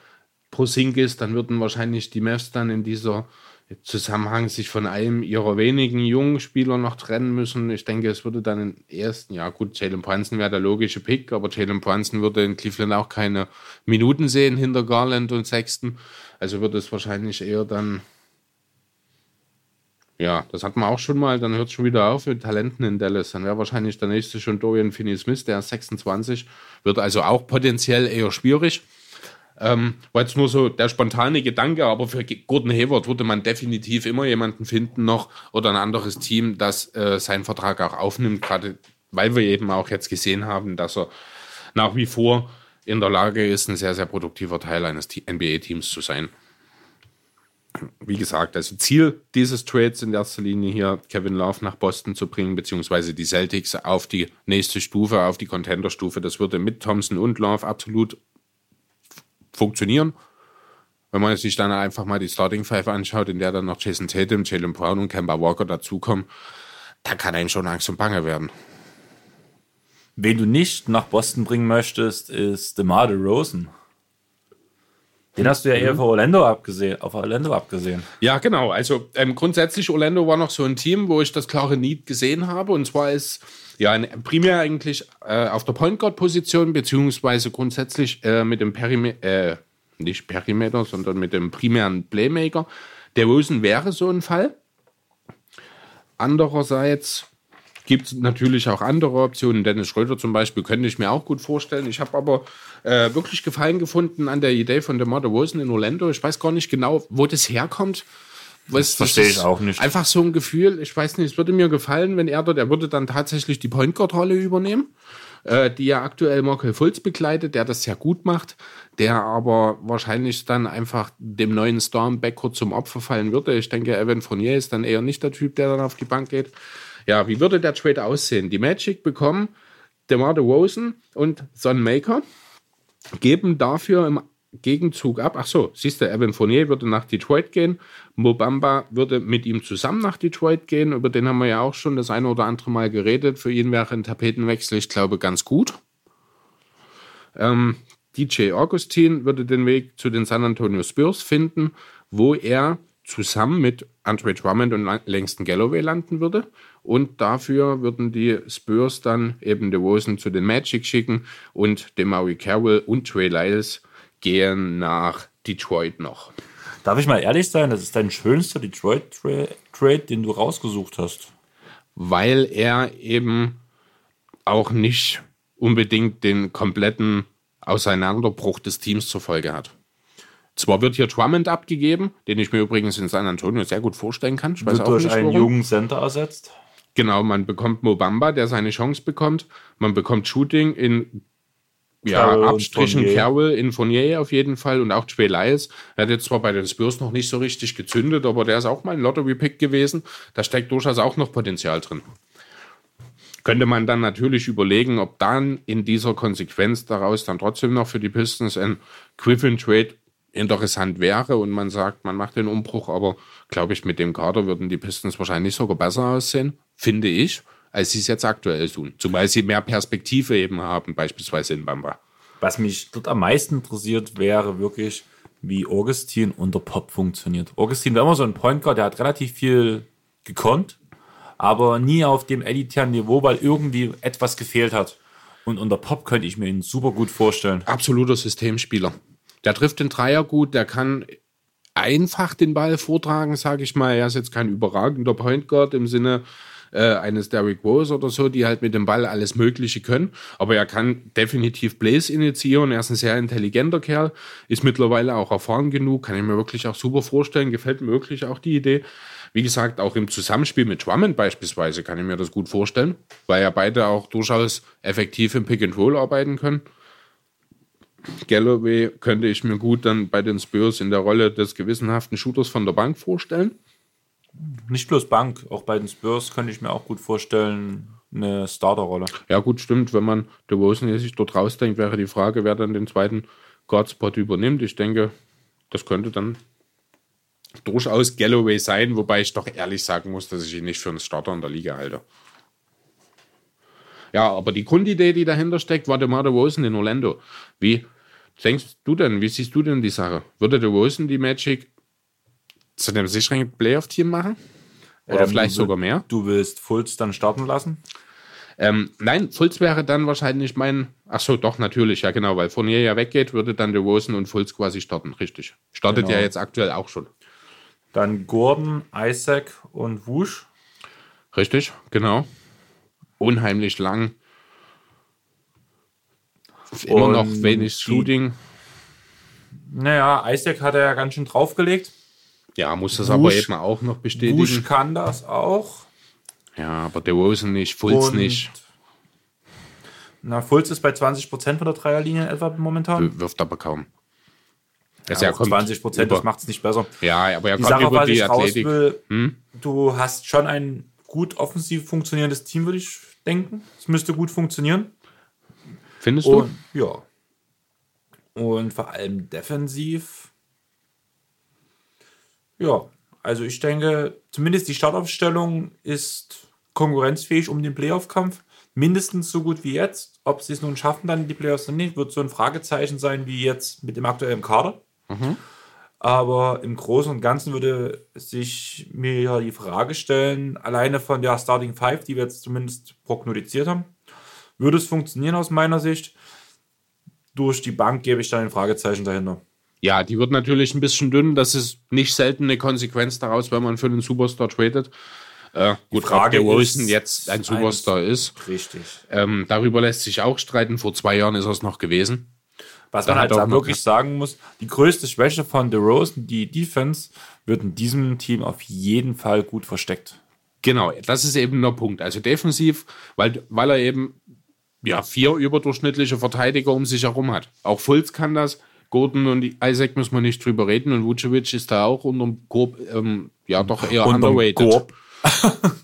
B: Porzingis, dann würden wahrscheinlich die Mavs dann in dieser Zusammenhang sich von einem ihrer wenigen jungen Spieler noch trennen müssen. Ich denke, es würde dann im ersten, ja gut, Jalen Brunson wäre der logische Pick, aber Jalen Brunson würde in Cleveland auch keine Minuten sehen hinter Garland und Sexton. Also würde es wahrscheinlich eher dann, ja, das hat man auch schon mal, dann hört es schon wieder auf mit Talenten in Dallas. Dann wäre wahrscheinlich der nächste schon Dorian Finney-Smith, der ist 26, wird also auch potenziell eher schwierig. Ähm, war jetzt nur so der spontane Gedanke, aber für Gordon Hayward würde man definitiv immer jemanden finden noch oder ein anderes Team, das äh, seinen Vertrag auch aufnimmt, gerade weil wir eben auch jetzt gesehen haben, dass er nach wie vor in der Lage ist, ein sehr, sehr produktiver Teil eines NBA-Teams zu sein. Wie gesagt, also Ziel dieses Trades in erster Linie hier, Kevin Love nach Boston zu bringen, beziehungsweise die Celtics auf die nächste Stufe, auf die Contender-Stufe. Das würde mit Thompson und Love absolut funktionieren. Wenn man sich dann einfach mal die Starting Five anschaut, in der dann noch Jason Tatum, Jalen Brown und Kemba Walker dazukommen, da kann einem schon Angst und Bange werden.
A: Wen du nicht nach Boston bringen möchtest, ist DeMar DeRozan. Den hast du ja eher für Orlando abgesehen, auf Orlando abgesehen.
B: Ja, genau. Also ähm, grundsätzlich Orlando war noch so ein Team, wo ich das klare Need gesehen habe. Und zwar ist ja primär eigentlich äh, auf der Point Guard Position beziehungsweise grundsätzlich äh, mit dem Perimeter, äh, nicht Perimeter, sondern mit dem primären Playmaker. Der Rosen wäre so ein Fall. Andererseits gibt es natürlich auch andere Optionen. Dennis Schröder zum Beispiel könnte ich mir auch gut vorstellen. Ich habe aber äh, wirklich Gefallen gefunden an der Idee von DeMar Rosen in Orlando. Ich weiß gar nicht genau, wo das herkommt.
A: Was, das verstehe ich auch nicht.
B: Einfach so ein Gefühl, ich weiß nicht, es würde mir gefallen, wenn er dort, er würde dann tatsächlich die Point Guard Rolle übernehmen, äh, die ja aktuell Markel Fultz begleitet, der das sehr gut macht, der aber wahrscheinlich dann einfach dem neuen Star im Backcourt zum Opfer fallen würde. Ich denke, Evan Fournier ist dann eher nicht der Typ, der dann auf die Bank geht. Ja, wie würde der Trade aussehen? Die Magic bekommen DeMar DeRozan und Son Maker, geben dafür im Gegenzug ab. Ach so, siehst du, Evan Fournier würde nach Detroit gehen. Mobamba würde mit ihm zusammen nach Detroit gehen. Über den haben wir ja auch schon das eine oder andere Mal geredet. Für ihn wäre ein Tapetenwechsel, ich glaube, ganz gut. Ähm, DJ Augustin würde den Weg zu den San Antonio Spurs finden, wo er zusammen mit Andre Drummond und Langston Galloway landen würde. Und dafür würden die Spurs dann eben DeRozan zu den Magic schicken und Demaui Carroll und Trey Lyles gehen nach Detroit noch.
A: Darf ich mal ehrlich sein, das ist dein schönster Detroit-Trade, den du rausgesucht hast?
B: Weil er eben auch nicht unbedingt den kompletten Auseinanderbruch des Teams zur Folge hat. Zwar wird hier Drummond abgegeben, den ich mir übrigens in San Antonio sehr gut vorstellen kann. Ich
A: weiß wird auch durch nicht, einen warum. jungen Center ersetzt.
B: Genau, man bekommt Mobamba, der seine Chance bekommt. Man bekommt Shooting in ja, Carroll Abstrichen Carroll in Fournier auf jeden Fall und auch Trey Lyles. Er hat jetzt zwar bei den Spurs noch nicht so richtig gezündet, aber der ist auch mal ein Lottery-Pick gewesen. Da steckt durchaus auch noch Potenzial drin. Könnte man dann natürlich überlegen, ob dann in dieser Konsequenz daraus dann trotzdem noch für die Pistons ein Griffin-Trade interessant wäre und man sagt, man macht den Umbruch, aber glaube ich, mit dem Kader würden die Pistons wahrscheinlich sogar besser aussehen, finde ich, als sie es jetzt aktuell tun. Zumal sie mehr Perspektive eben haben, beispielsweise in Bamba.
A: Was mich dort am meisten interessiert, wäre wirklich, wie Augustin unter Pop funktioniert. Augustin war immer so ein Point Guard, der hat relativ viel gekonnt, aber nie auf dem elitären Niveau, weil irgendwie etwas gefehlt hat. Und unter Pop könnte ich mir ihn super gut vorstellen.
B: Absoluter Systemspieler. Der trifft den Dreier gut, der kann einfach den Ball vortragen, sage ich mal. Er ist jetzt kein überragender Point Guard im Sinne äh, eines Derrick Rose oder so, die halt mit dem Ball alles Mögliche können. Aber er kann definitiv Blaze initiieren. Er ist ein sehr intelligenter Kerl, ist mittlerweile auch erfahren genug, kann ich mir wirklich auch super vorstellen. Gefällt mir wirklich auch die Idee. Wie gesagt, auch im Zusammenspiel mit Drummond beispielsweise kann ich mir das gut vorstellen, weil ja beide auch durchaus effektiv im Pick and Roll arbeiten können. Galloway könnte ich mir gut dann bei den Spurs in der Rolle des gewissenhaften Shooters von der Bank vorstellen.
A: Nicht bloß Bank, auch bei den Spurs könnte ich mir auch gut vorstellen, eine Starterrolle.
B: Ja, gut, stimmt. Wenn man DeRozan sich dort rausdenkt, wäre die Frage, wer dann den zweiten Guardspot übernimmt. Ich denke, das könnte dann durchaus Galloway sein, wobei ich doch ehrlich sagen muss, dass ich ihn nicht für einen Starter in der Liga halte. Ja, aber die Grundidee, die dahinter steckt, war DeMar DeRozan in Orlando. Wie denkst du denn, wie siehst du denn die Sache? Würde DeRozan die Magic zu einem sicheren Playoff-Team machen? Oder ähm, vielleicht sogar mehr?
A: Du willst Fultz dann starten lassen?
B: Ähm, nein, Fultz wäre dann wahrscheinlich mein. Ach so, doch, natürlich, ja, genau, weil Fournier ja weggeht, würde dann DeRozan und Fultz quasi starten, richtig. Startet genau. ja jetzt aktuell auch schon.
A: Dann Gordon, Isaac und Wusch.
B: Richtig, genau unheimlich lang. Immer und noch wenig Shooting.
A: Naja, Isaac hat er ja ganz schön draufgelegt.
B: Ja, muss das Bush, aber eben auch noch bestätigen. Bush
A: kann das auch.
B: Ja, aber der Rosen nicht, Fulz und, nicht.
A: Na, Fulz ist bei 20% von der Dreierlinie etwa momentan.
B: Wirft aber kaum.
A: Das ja, ja 20 Prozent, das macht es nicht besser.
B: Ja, aber er
A: die kommt Sache, über die Athletik. Will, hm? Du hast schon ein gut offensiv funktionierendes Team, würde ich denken. Es müsste gut funktionieren.
B: Findest du?
A: Und, ja. Und vor allem defensiv. Ja, also ich denke, zumindest die Startaufstellung ist konkurrenzfähig um den Playoff-Kampf. mindestens so gut wie jetzt. Ob sie es nun schaffen, dann die Playoffs oder nicht, wird so ein Fragezeichen sein wie jetzt mit dem aktuellen Kader. Aber im Großen und Ganzen würde sich mir ja die Frage stellen, alleine von der Starting Five, die wir jetzt zumindest prognostiziert haben, würde es funktionieren aus meiner Sicht? Durch die Bank gebe ich da ein Fragezeichen dahinter.
B: Ja, die wird natürlich ein bisschen dünn. Das ist nicht selten eine Konsequenz daraus, wenn man für einen Superstar tradet. Äh, gut,
A: Frage
B: ob der Wilson jetzt ein Superstar ist.
A: Richtig.
B: Ähm, darüber lässt sich auch streiten. Vor zwei Jahren ist er es noch gewesen.
A: Was man halt
B: auch
A: wirklich sagen muss, die größte Schwäche von DeRozan, die Defense, wird in diesem Team auf jeden Fall gut versteckt.
B: Genau, das ist eben der Punkt. Also defensiv, weil, weil er eben ja, vier überdurchschnittliche Verteidiger um sich herum hat. Auch Fultz kann das. Gordon und Isaac müssen wir nicht drüber reden. Und Vucevic ist da auch unterm Korb, ähm, ja, doch eher
A: Unterm
B: underrated.
A: Korb.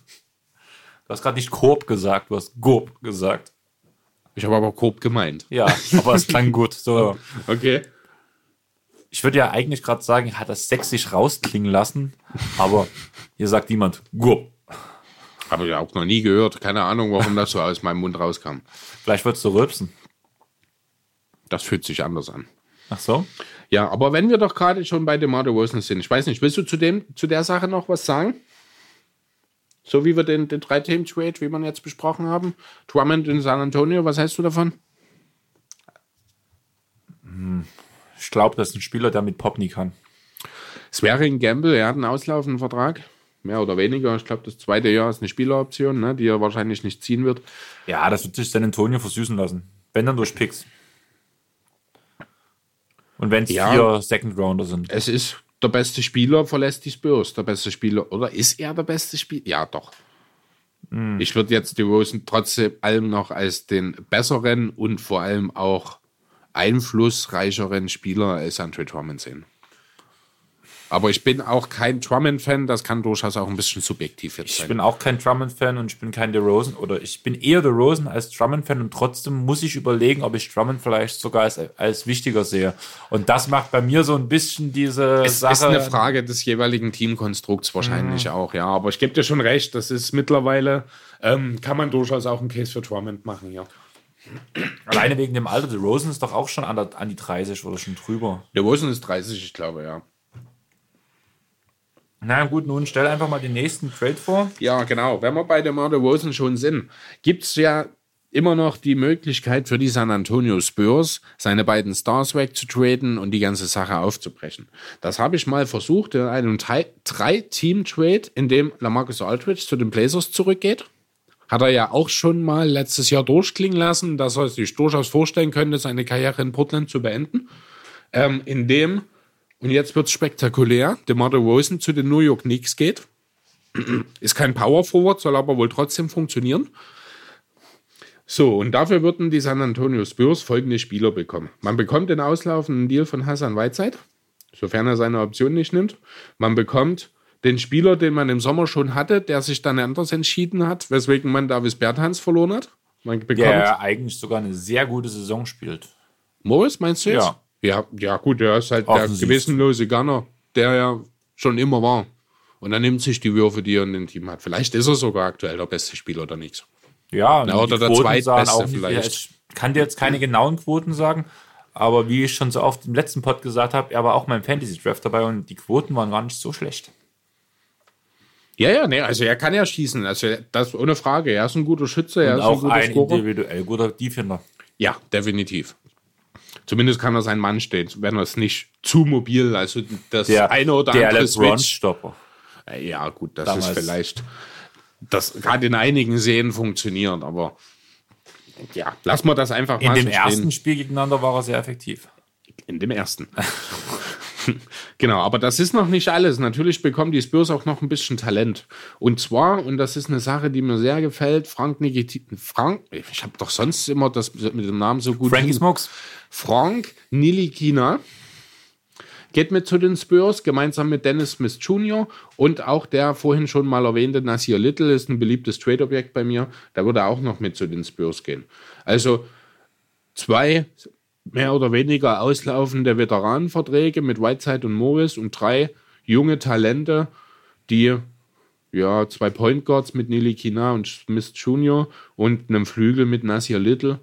A: Du hast gerade nicht Korb gesagt, du hast Gorb gesagt.
B: Ich habe aber Korb gemeint.
A: Ja, aber es klang gut. So.
B: Okay.
A: Ich würde ja eigentlich gerade sagen, hat das sächsisch rausklingen lassen, aber hier sagt niemand Gorb.
B: Habe ich auch noch nie gehört. Keine Ahnung, warum das so aus meinem Mund rauskam.
A: Vielleicht würdest du rülpsen.
B: Das fühlt sich anders an.
A: Ach so?
B: Ja, aber wenn wir doch gerade schon bei DeMar DeRozan sind, ich weiß nicht, willst du zu, dem, zu der Sache noch was sagen? So wie wir den, den drei Team Trade, wie wir jetzt besprochen haben. Drummond in San Antonio, was hältst du davon?
A: Ich glaube, das ist ein Spieler, der mit Pop nie kann.
B: Es wäre ein Gamble, er hat einen auslaufenden Vertrag. Mehr oder weniger. Ich glaube, das zweite Jahr ist eine Spieleroption, ne, die er wahrscheinlich nicht ziehen wird.
A: Ja, das wird sich San Antonio versüßen lassen. Wenn dann durch Picks. Und wenn es
B: Ja.
A: vier Second Rounder sind.
B: Es ist der beste Spieler, verlässt die Spurs. Der beste Spieler. Oder ist er der beste Spieler? Ja, doch. Ich würde jetzt die Rosen trotzdem allem noch als den besseren und vor allem auch einflussreicheren Spieler als Andre Drummond sehen. Aber ich bin auch kein Drummond-Fan, das kann durchaus auch ein bisschen subjektiv jetzt
A: Ich
B: sein.
A: bin auch kein Drummond-Fan und ich bin kein DeRozan oder ich bin eher DeRozan als Drummond-Fan und trotzdem muss ich überlegen, ob ich Drummond vielleicht sogar als, als wichtiger sehe. Und das macht bei mir so ein bisschen diese
B: Es
A: Sache.
B: ist eine Frage des jeweiligen Teamkonstrukts wahrscheinlich auch, ja. Aber ich gebe dir schon recht, das ist mittlerweile, ähm, kann man durchaus auch einen Case für Drummond machen, ja.
A: Alleine wegen dem Alter. DeRozan ist doch auch schon an, der, an die 30 oder schon drüber.
B: Der Wilson ist 30, ich glaube, ja.
A: Na gut, nun stell einfach mal den nächsten Trade vor.
B: Ja, genau. Wenn wir bei DeMar DeRozan schon sind, gibt es ja immer noch die Möglichkeit für die San Antonio Spurs, seine beiden Stars wegzutraden und die ganze Sache aufzubrechen. Das habe ich mal versucht in einem Drei- Drei-Team-Trade, in dem Lamarcus Aldridge zu den Blazers zurückgeht. Hat er ja auch schon mal letztes Jahr durchklingen lassen, dass er sich durchaus vorstellen könnte, seine Karriere in Portland zu beenden. Ähm, in dem, und jetzt wird es spektakulär, DeMar DeRozan zu den New York Knicks geht. Ist kein Power Forward, soll aber wohl trotzdem funktionieren. So, und dafür würden die San Antonio Spurs folgende Spieler bekommen. Man bekommt den auslaufenden Deal von Hassan Whiteside, sofern er seine Option nicht nimmt. Man bekommt den Spieler, den man im Sommer schon hatte, der sich dann anders entschieden hat, weswegen man Davis Bertans verloren hat. Man bekommt
A: Der eigentlich sogar eine sehr gute Saison spielt.
B: Morris, meinst du jetzt?
A: Ja.
B: Ja, ja gut, der ist halt der gewissenlose Gunner, der ja schon immer war. Und er nimmt sich die Würfe, die er in dem Team hat. Vielleicht ist er sogar aktuell der beste Spieler oder nichts.
A: Ja,
B: Na, oder der Zweitbeste vielleicht.
A: Ich kann dir jetzt keine genauen Quoten sagen, aber wie ich schon so oft im letzten Pod gesagt habe, er war auch mein Fantasy Draft dabei und die Quoten waren gar nicht so schlecht.
B: Ja, ja, nee, also er kann ja schießen. Also das ohne Frage. Er ist ein guter Schütze, er
A: Und
B: ist
A: auch
B: ein guter
A: ein
B: Scorer.
A: individuell guter Defender.
B: Ja, definitiv. Zumindest kann er sein Mann stehen, wenn er es nicht zu mobil, also das
A: Der,
B: eine oder
A: der
B: andere Switch.
A: Stopper.
B: Ja, gut, das
A: Damals.
B: ist vielleicht, das gerade in einigen Szenen funktioniert, aber ja, lassen wir das einfach
A: In
B: mal
A: dem
B: so
A: ersten. Spiel gegeneinander war er sehr effektiv.
B: In dem ersten. genau, aber das ist noch nicht alles. Natürlich bekommen die Spurs auch noch ein bisschen Talent. Und zwar, und das ist eine Sache, die mir sehr gefällt, Frank Nikiti Frank, ich habe doch sonst immer das mit dem Namen so gut.
A: Frankie Smokes.
B: Frank Nilikina geht mit zu den Spurs, gemeinsam mit Dennis Smith Jr. und auch der vorhin schon mal erwähnte Nasir Little ist ein beliebtes Trade-Objekt bei mir. Der würde auch noch mit zu den Spurs gehen. Also zwei mehr oder weniger auslaufende Veteranenverträge mit Whiteside und Morris und drei junge Talente, die ja, zwei Point Guards mit Nili Kina und Smith Jr. und einem Flügel mit Nasir Little.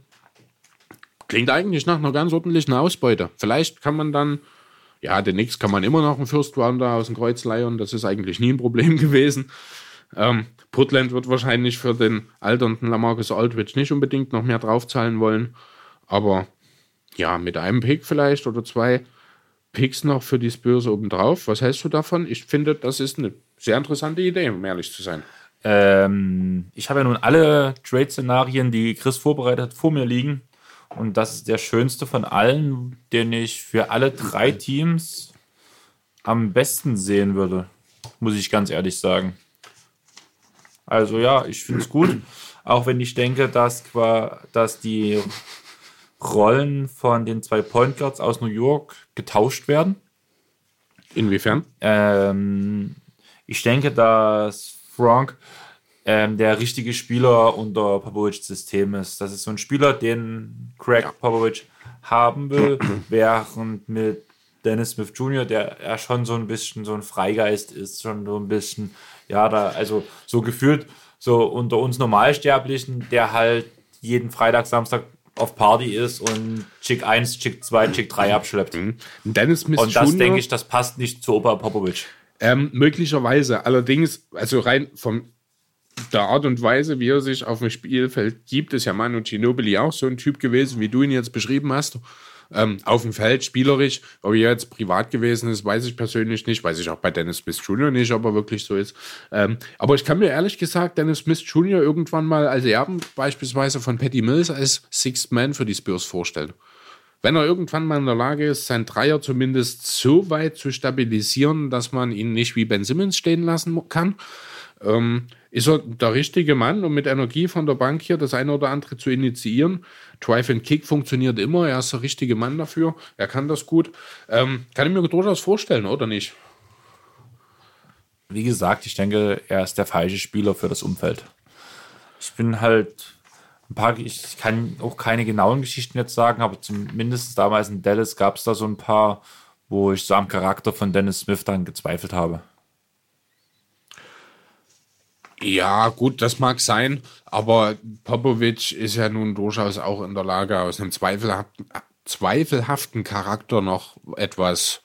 B: Klingt eigentlich nach einer ganz ordentlichen Ausbeute. Vielleicht kann man dann, ja, den Nix kann man immer noch einen First Rounder aus dem Kreuz leihen. Das ist eigentlich nie ein Problem gewesen. Ähm, Portland wird wahrscheinlich für den alternden Lamarcus Aldridge nicht unbedingt noch mehr draufzahlen wollen. Aber ja, mit einem Pick vielleicht oder zwei Picks noch für die Spurs obendrauf. Was hältst du davon? Ich finde, das ist eine sehr interessante Idee, um ehrlich zu sein.
A: Ähm, ich habe ja nun alle Trade-Szenarien, die Chris vorbereitet hat, vor mir liegen. Und das ist der schönste von allen, den ich für alle drei Teams am besten sehen würde. Muss ich ganz ehrlich sagen. Also ja, ich finde es gut. Auch wenn ich denke, dass, dass die Rollen von den zwei Point Guards aus New York getauscht werden.
B: Inwiefern?
A: Ähm, ich denke, dass Frank ähm, der richtige Spieler unter Popovics System ist. Das ist so ein Spieler, den Craig ja. Popovic haben will, während mit Dennis Smith Jr., der ja schon so ein bisschen so ein Freigeist ist, schon so ein bisschen, ja, da, also so gefühlt, so unter uns Normalsterblichen, der halt jeden Freitag, Samstag auf Party ist und Chick 1, Chick 2, Chick 3 abschleppt. Mhm.
B: Dennis Smith
A: und das denke ich, das passt nicht zu Opa Popovic.
B: Ähm, möglicherweise. Allerdings, also rein von der Art und Weise, wie er sich auf dem Spielfeld gibt, ist ja Manu Ginobili auch so ein Typ gewesen, wie du ihn jetzt beschrieben hast. Ähm, auf dem Feld spielerisch, ob er jetzt privat gewesen ist, weiß ich persönlich nicht. Weiß ich auch bei Dennis Smith Jr. nicht, ob er wirklich so ist. Ähm, aber ich kann mir ehrlich gesagt Dennis Smith Jr. irgendwann mal als Erben beispielsweise von Patty Mills als Sixth Man für die Spurs vorstellen wenn er irgendwann mal in der Lage ist, sein Dreier zumindest so weit zu stabilisieren, dass man ihn nicht wie Ben Simmons stehen lassen kann, ähm, ist er der richtige Mann, um mit Energie von der Bank hier das eine oder andere zu initiieren. Drive and Kick funktioniert immer, er ist der richtige Mann dafür, er kann das gut. Ähm, kann ich mir durchaus vorstellen, oder nicht?
A: Wie gesagt, ich denke, er ist der falsche Spieler für das Umfeld. Ich bin halt ein paar, ich kann auch keine genauen Geschichten jetzt sagen, aber zumindest damals in Dallas gab es da so ein paar, wo ich so am Charakter von Dennis Smith dann gezweifelt habe.
B: Ja, gut, das mag sein, aber Popovic ist ja nun durchaus auch in der Lage, aus einem zweifelhaften, zweifelhaften Charakter noch etwas,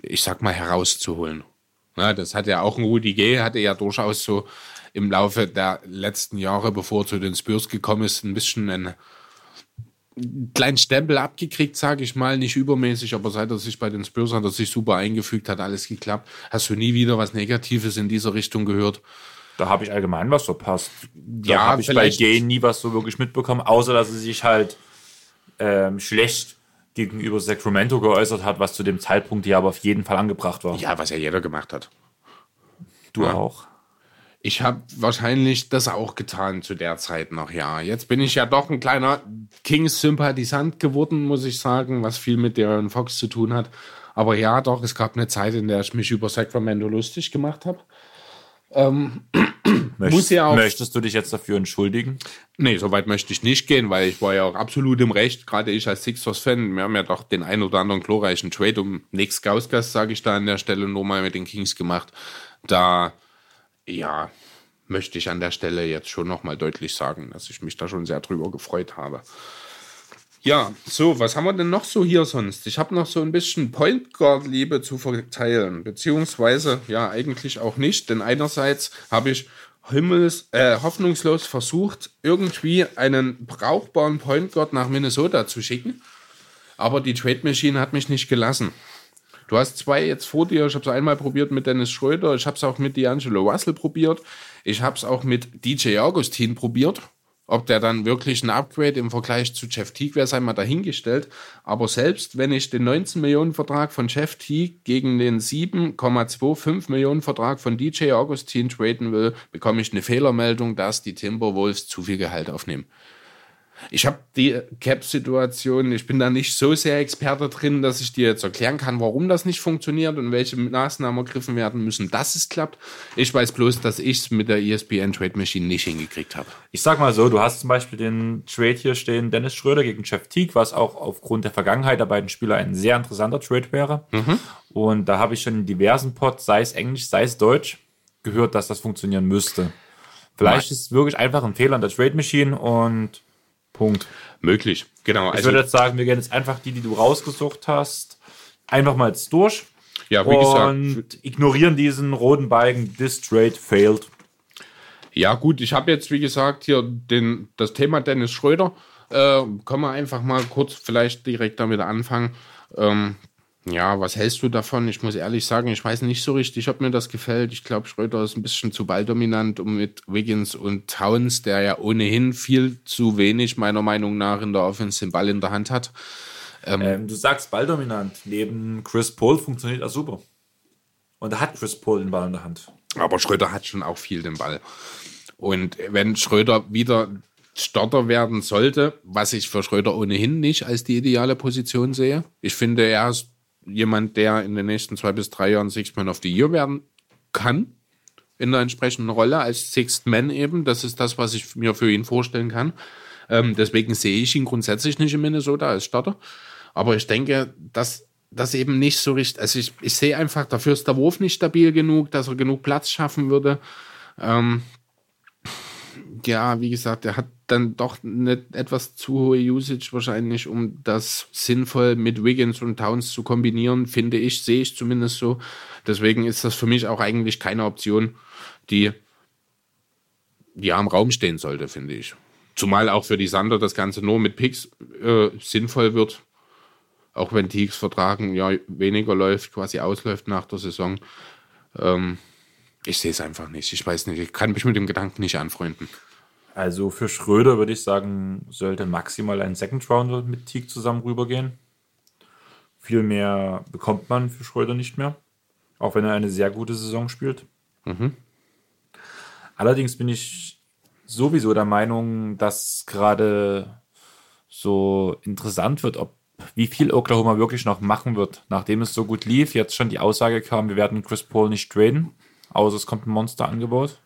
B: ich sag mal, herauszuholen. Ja, das hat ja auch ein Rudi G. hatte ja durchaus so im Laufe der letzten Jahre, bevor er zu den Spurs gekommen ist, ein bisschen einen kleinen Stempel abgekriegt, sage ich mal, nicht übermäßig, aber seit er sich bei den Spurs hat, er sich super eingefügt, hat alles geklappt. Hast du nie wieder was Negatives in dieser Richtung gehört?
A: Da habe ich allgemein was verpasst. Da ja, habe ich bei Gay nie was so wirklich mitbekommen, außer dass er sich halt ähm, schlecht gegenüber Sacramento geäußert hat, was zu dem Zeitpunkt ja aber auf jeden Fall angebracht war.
B: Ja, was ja jeder gemacht hat.
A: Du ja. auch.
B: Ich habe wahrscheinlich das auch getan zu der Zeit noch, ja. Jetzt bin ich ja doch ein kleiner Kings-Sympathisant geworden, muss ich sagen, was viel mit Darren Fox zu tun hat. Aber ja, doch, es gab eine Zeit, in der ich mich über Sacramento lustig gemacht habe. Ähm,
A: möchtest, ja auch, möchtest du dich jetzt dafür entschuldigen?
B: Nee, soweit möchte ich nicht gehen, weil ich war ja auch absolut im Recht, gerade ich als Sixers-Fan. Wir haben ja doch den ein oder anderen glorreichen Trade um Nick Gauskas, sage ich da an der Stelle, nur mal mit den Kings gemacht. Da ja, möchte ich an der Stelle jetzt schon nochmal deutlich sagen, dass ich mich da schon sehr drüber gefreut habe. Ja, so, was haben wir denn noch so hier sonst? Ich habe noch so ein bisschen Point Guard Liebe zu verteilen, beziehungsweise ja eigentlich auch nicht, denn einerseits habe ich himmels, äh, hoffnungslos versucht, irgendwie einen brauchbaren Point Guard nach Minnesota zu schicken, aber die Trade Machine hat mich nicht gelassen. Du hast zwei jetzt vor dir. Ich habe es einmal probiert mit Dennis Schröder. Ich habe es auch mit D'Angelo Russell probiert. Ich habe es auch mit DJ Augustin probiert. Ob der dann wirklich ein Upgrade im Vergleich zu Jeff Teague wäre, sei mal dahingestellt. Aber selbst wenn ich den 19 Millionen Vertrag von Jeff Teague gegen den 7,25 Millionen Vertrag von DJ Augustin traden will, bekomme ich eine Fehlermeldung, dass die Timberwolves zu viel Gehalt aufnehmen. Ich habe die Cap-Situation, ich bin da nicht so sehr Experte drin, dass ich dir jetzt erklären kann, warum das nicht funktioniert und welche Maßnahmen ergriffen werden müssen, dass es klappt. Ich weiß bloß, dass ich es mit der ESPN Trade Machine nicht hingekriegt habe.
A: Ich sag mal so, du hast zum Beispiel den Trade hier stehen, Dennis Schröder gegen Jeff Teague, was auch aufgrund der Vergangenheit der beiden Spieler ein sehr interessanter Trade wäre. Mhm. Und da habe ich schon in diversen Pods, sei es Englisch, sei es Deutsch, gehört, dass das funktionieren müsste. Vielleicht ist es wirklich einfach ein Fehler an der Trade Machine und Punkt.
B: Möglich, genau.
A: Ich würde jetzt sagen, wir gehen jetzt einfach die, die du rausgesucht hast, einfach mal jetzt durch
B: ja, wie
A: und
B: gesagt,
A: ignorieren diesen roten Balken. This trade failed.
B: Ja, gut, ich habe jetzt, wie gesagt, hier den, das Thema Dennis Schröder. Äh, können wir einfach mal kurz vielleicht direkt damit anfangen. Ähm, ja, was hältst du davon? Ich muss ehrlich sagen, ich weiß nicht so richtig, ob mir das gefällt. Ich glaube, Schröder ist ein bisschen zu balldominant und mit Wiggins und Towns, der ja ohnehin viel zu wenig, meiner Meinung nach, in der Offense den Ball in der Hand hat.
A: Ähm, du sagst balldominant. Neben Chris Paul funktioniert er super. Und da hat Chris Paul den Ball in der Hand.
B: Aber Schröder hat schon auch viel den Ball. Und wenn Schröder wieder Starter werden sollte, was ich für Schröder ohnehin nicht als die ideale Position sehe. Ich finde, er ist jemand, der in den nächsten zwei bis drei Jahren Sixth Man of the Year werden kann. In der entsprechenden Rolle als Sixth Man eben. Das ist das, was ich mir für ihn vorstellen kann. Ähm, deswegen sehe ich ihn grundsätzlich nicht in Minnesota als Starter. Aber ich denke, dass das eben nicht so richtig. Also ich, ich sehe einfach, dafür ist der Wurf nicht stabil genug, dass er genug Platz schaffen würde. Ähm, ja, wie gesagt, er hat dann doch eine etwas zu hohe Usage wahrscheinlich, um das sinnvoll mit Wiggins und Towns zu kombinieren, finde ich, sehe ich zumindest so. Deswegen ist das für mich auch eigentlich keine Option, die ja im Raum stehen sollte, finde ich. Zumal auch für die Sander das Ganze nur mit Picks äh, sinnvoll wird. Auch wenn Teagues Vertragen ja weniger läuft, quasi ausläuft nach der Saison. Ähm, ich sehe es einfach nicht. Ich weiß nicht. Ich kann mich mit dem Gedanken nicht anfreunden.
A: Also für Schröder würde ich sagen, sollte maximal ein Second Rounder mit Teague zusammen rübergehen. Viel mehr bekommt man für Schröder nicht mehr. Auch wenn er eine sehr gute Saison spielt.
B: Mhm.
A: Allerdings bin ich sowieso der Meinung, dass gerade so interessant wird, ob wie viel Oklahoma wirklich noch machen wird, nachdem es so gut lief. Jetzt schon die Aussage kam, wir werden Chris Paul nicht traden, außer es kommt ein Monsterangebot.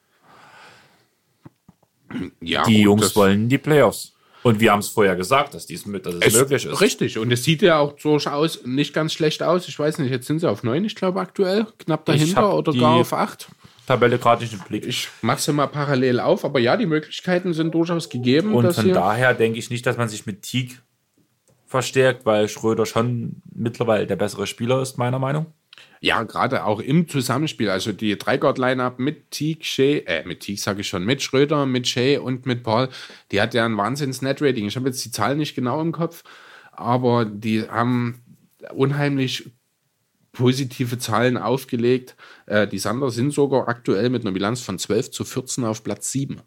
B: Ja,
A: die
B: gut,
A: Jungs wollen die Playoffs. Und wir haben es vorher gesagt, dass dies dass es,
B: Es
A: möglich ist.
B: Richtig, und es sieht ja auch durchaus nicht ganz schlecht aus. Ich weiß nicht, jetzt sind sie auf neun, ich glaube aktuell, knapp dahinter oder gar auf acht.
A: Tabelle gerade nicht im Blick.
B: Ich mache sie mal parallel auf, aber ja, die Möglichkeiten sind durchaus gegeben.
A: Und von daher denke ich nicht, dass man sich mit Teague verstärkt, weil Schröder schon mittlerweile der bessere Spieler ist, meiner Meinung.
B: Ja, gerade auch im Zusammenspiel, also die Dreigott-Line-Up mit Teague, Shea, äh, mit Teague sage ich schon, mit Schröder, mit Shea und mit Paul, die hat ja ein Wahnsinns-Net-Rating. Ich habe jetzt die Zahlen nicht genau im Kopf, aber die haben unheimlich positive Zahlen aufgelegt. Äh, die Sander sind sogar aktuell mit einer Bilanz von 12 zu 14 auf Platz 7.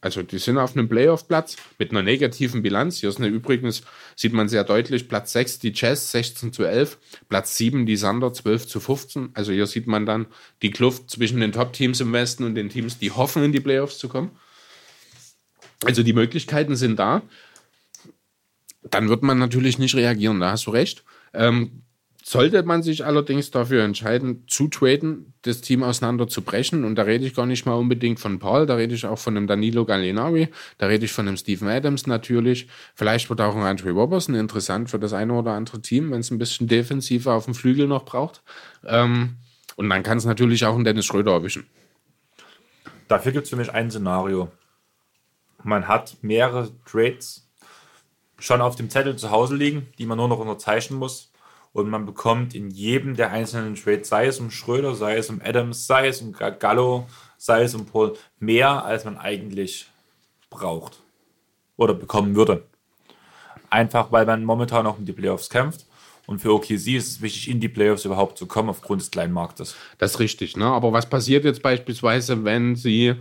B: Also die sind auf einem Playoff-Platz mit einer negativen Bilanz. Hier ist eine übrigens, sieht man sehr deutlich, Platz 6 die Jazz 16 zu 11, Platz 7 die Sander 12 zu 15. Also hier sieht man dann die Kluft zwischen den Top-Teams im Westen und den Teams, die hoffen, in die Playoffs zu kommen. Also die Möglichkeiten sind da. Dann wird man natürlich nicht reagieren, da hast du recht. Ähm, sollte man sich allerdings dafür entscheiden, zu traden, das Team auseinander zu brechen, und da rede ich gar nicht mal unbedingt von Paul, da rede ich auch von einem Danilo Gallinari, da rede ich von einem Steven Adams natürlich. Vielleicht wird auch ein Andre Robertson interessant für das eine oder andere Team, wenn es ein bisschen defensiver auf dem Flügel noch braucht. Ähm, und dann kann es natürlich auch einen Dennis Schröder erwischen.
A: Dafür gibt es für mich ein Szenario. Man hat mehrere Trades schon auf dem Zettel zu Hause liegen, die man nur noch unterzeichnen muss. Und man bekommt in jedem der einzelnen Trades, sei es um Schröder, sei es um Adams, sei es um Gallo, sei es um Paul, mehr als man eigentlich braucht oder bekommen würde. Einfach weil man momentan noch um die Playoffs kämpft. Und für OKC ist es wichtig, in die Playoffs überhaupt zu kommen, aufgrund des kleinen Marktes.
B: Das ist richtig, ne? Aber was passiert jetzt beispielsweise, wenn sie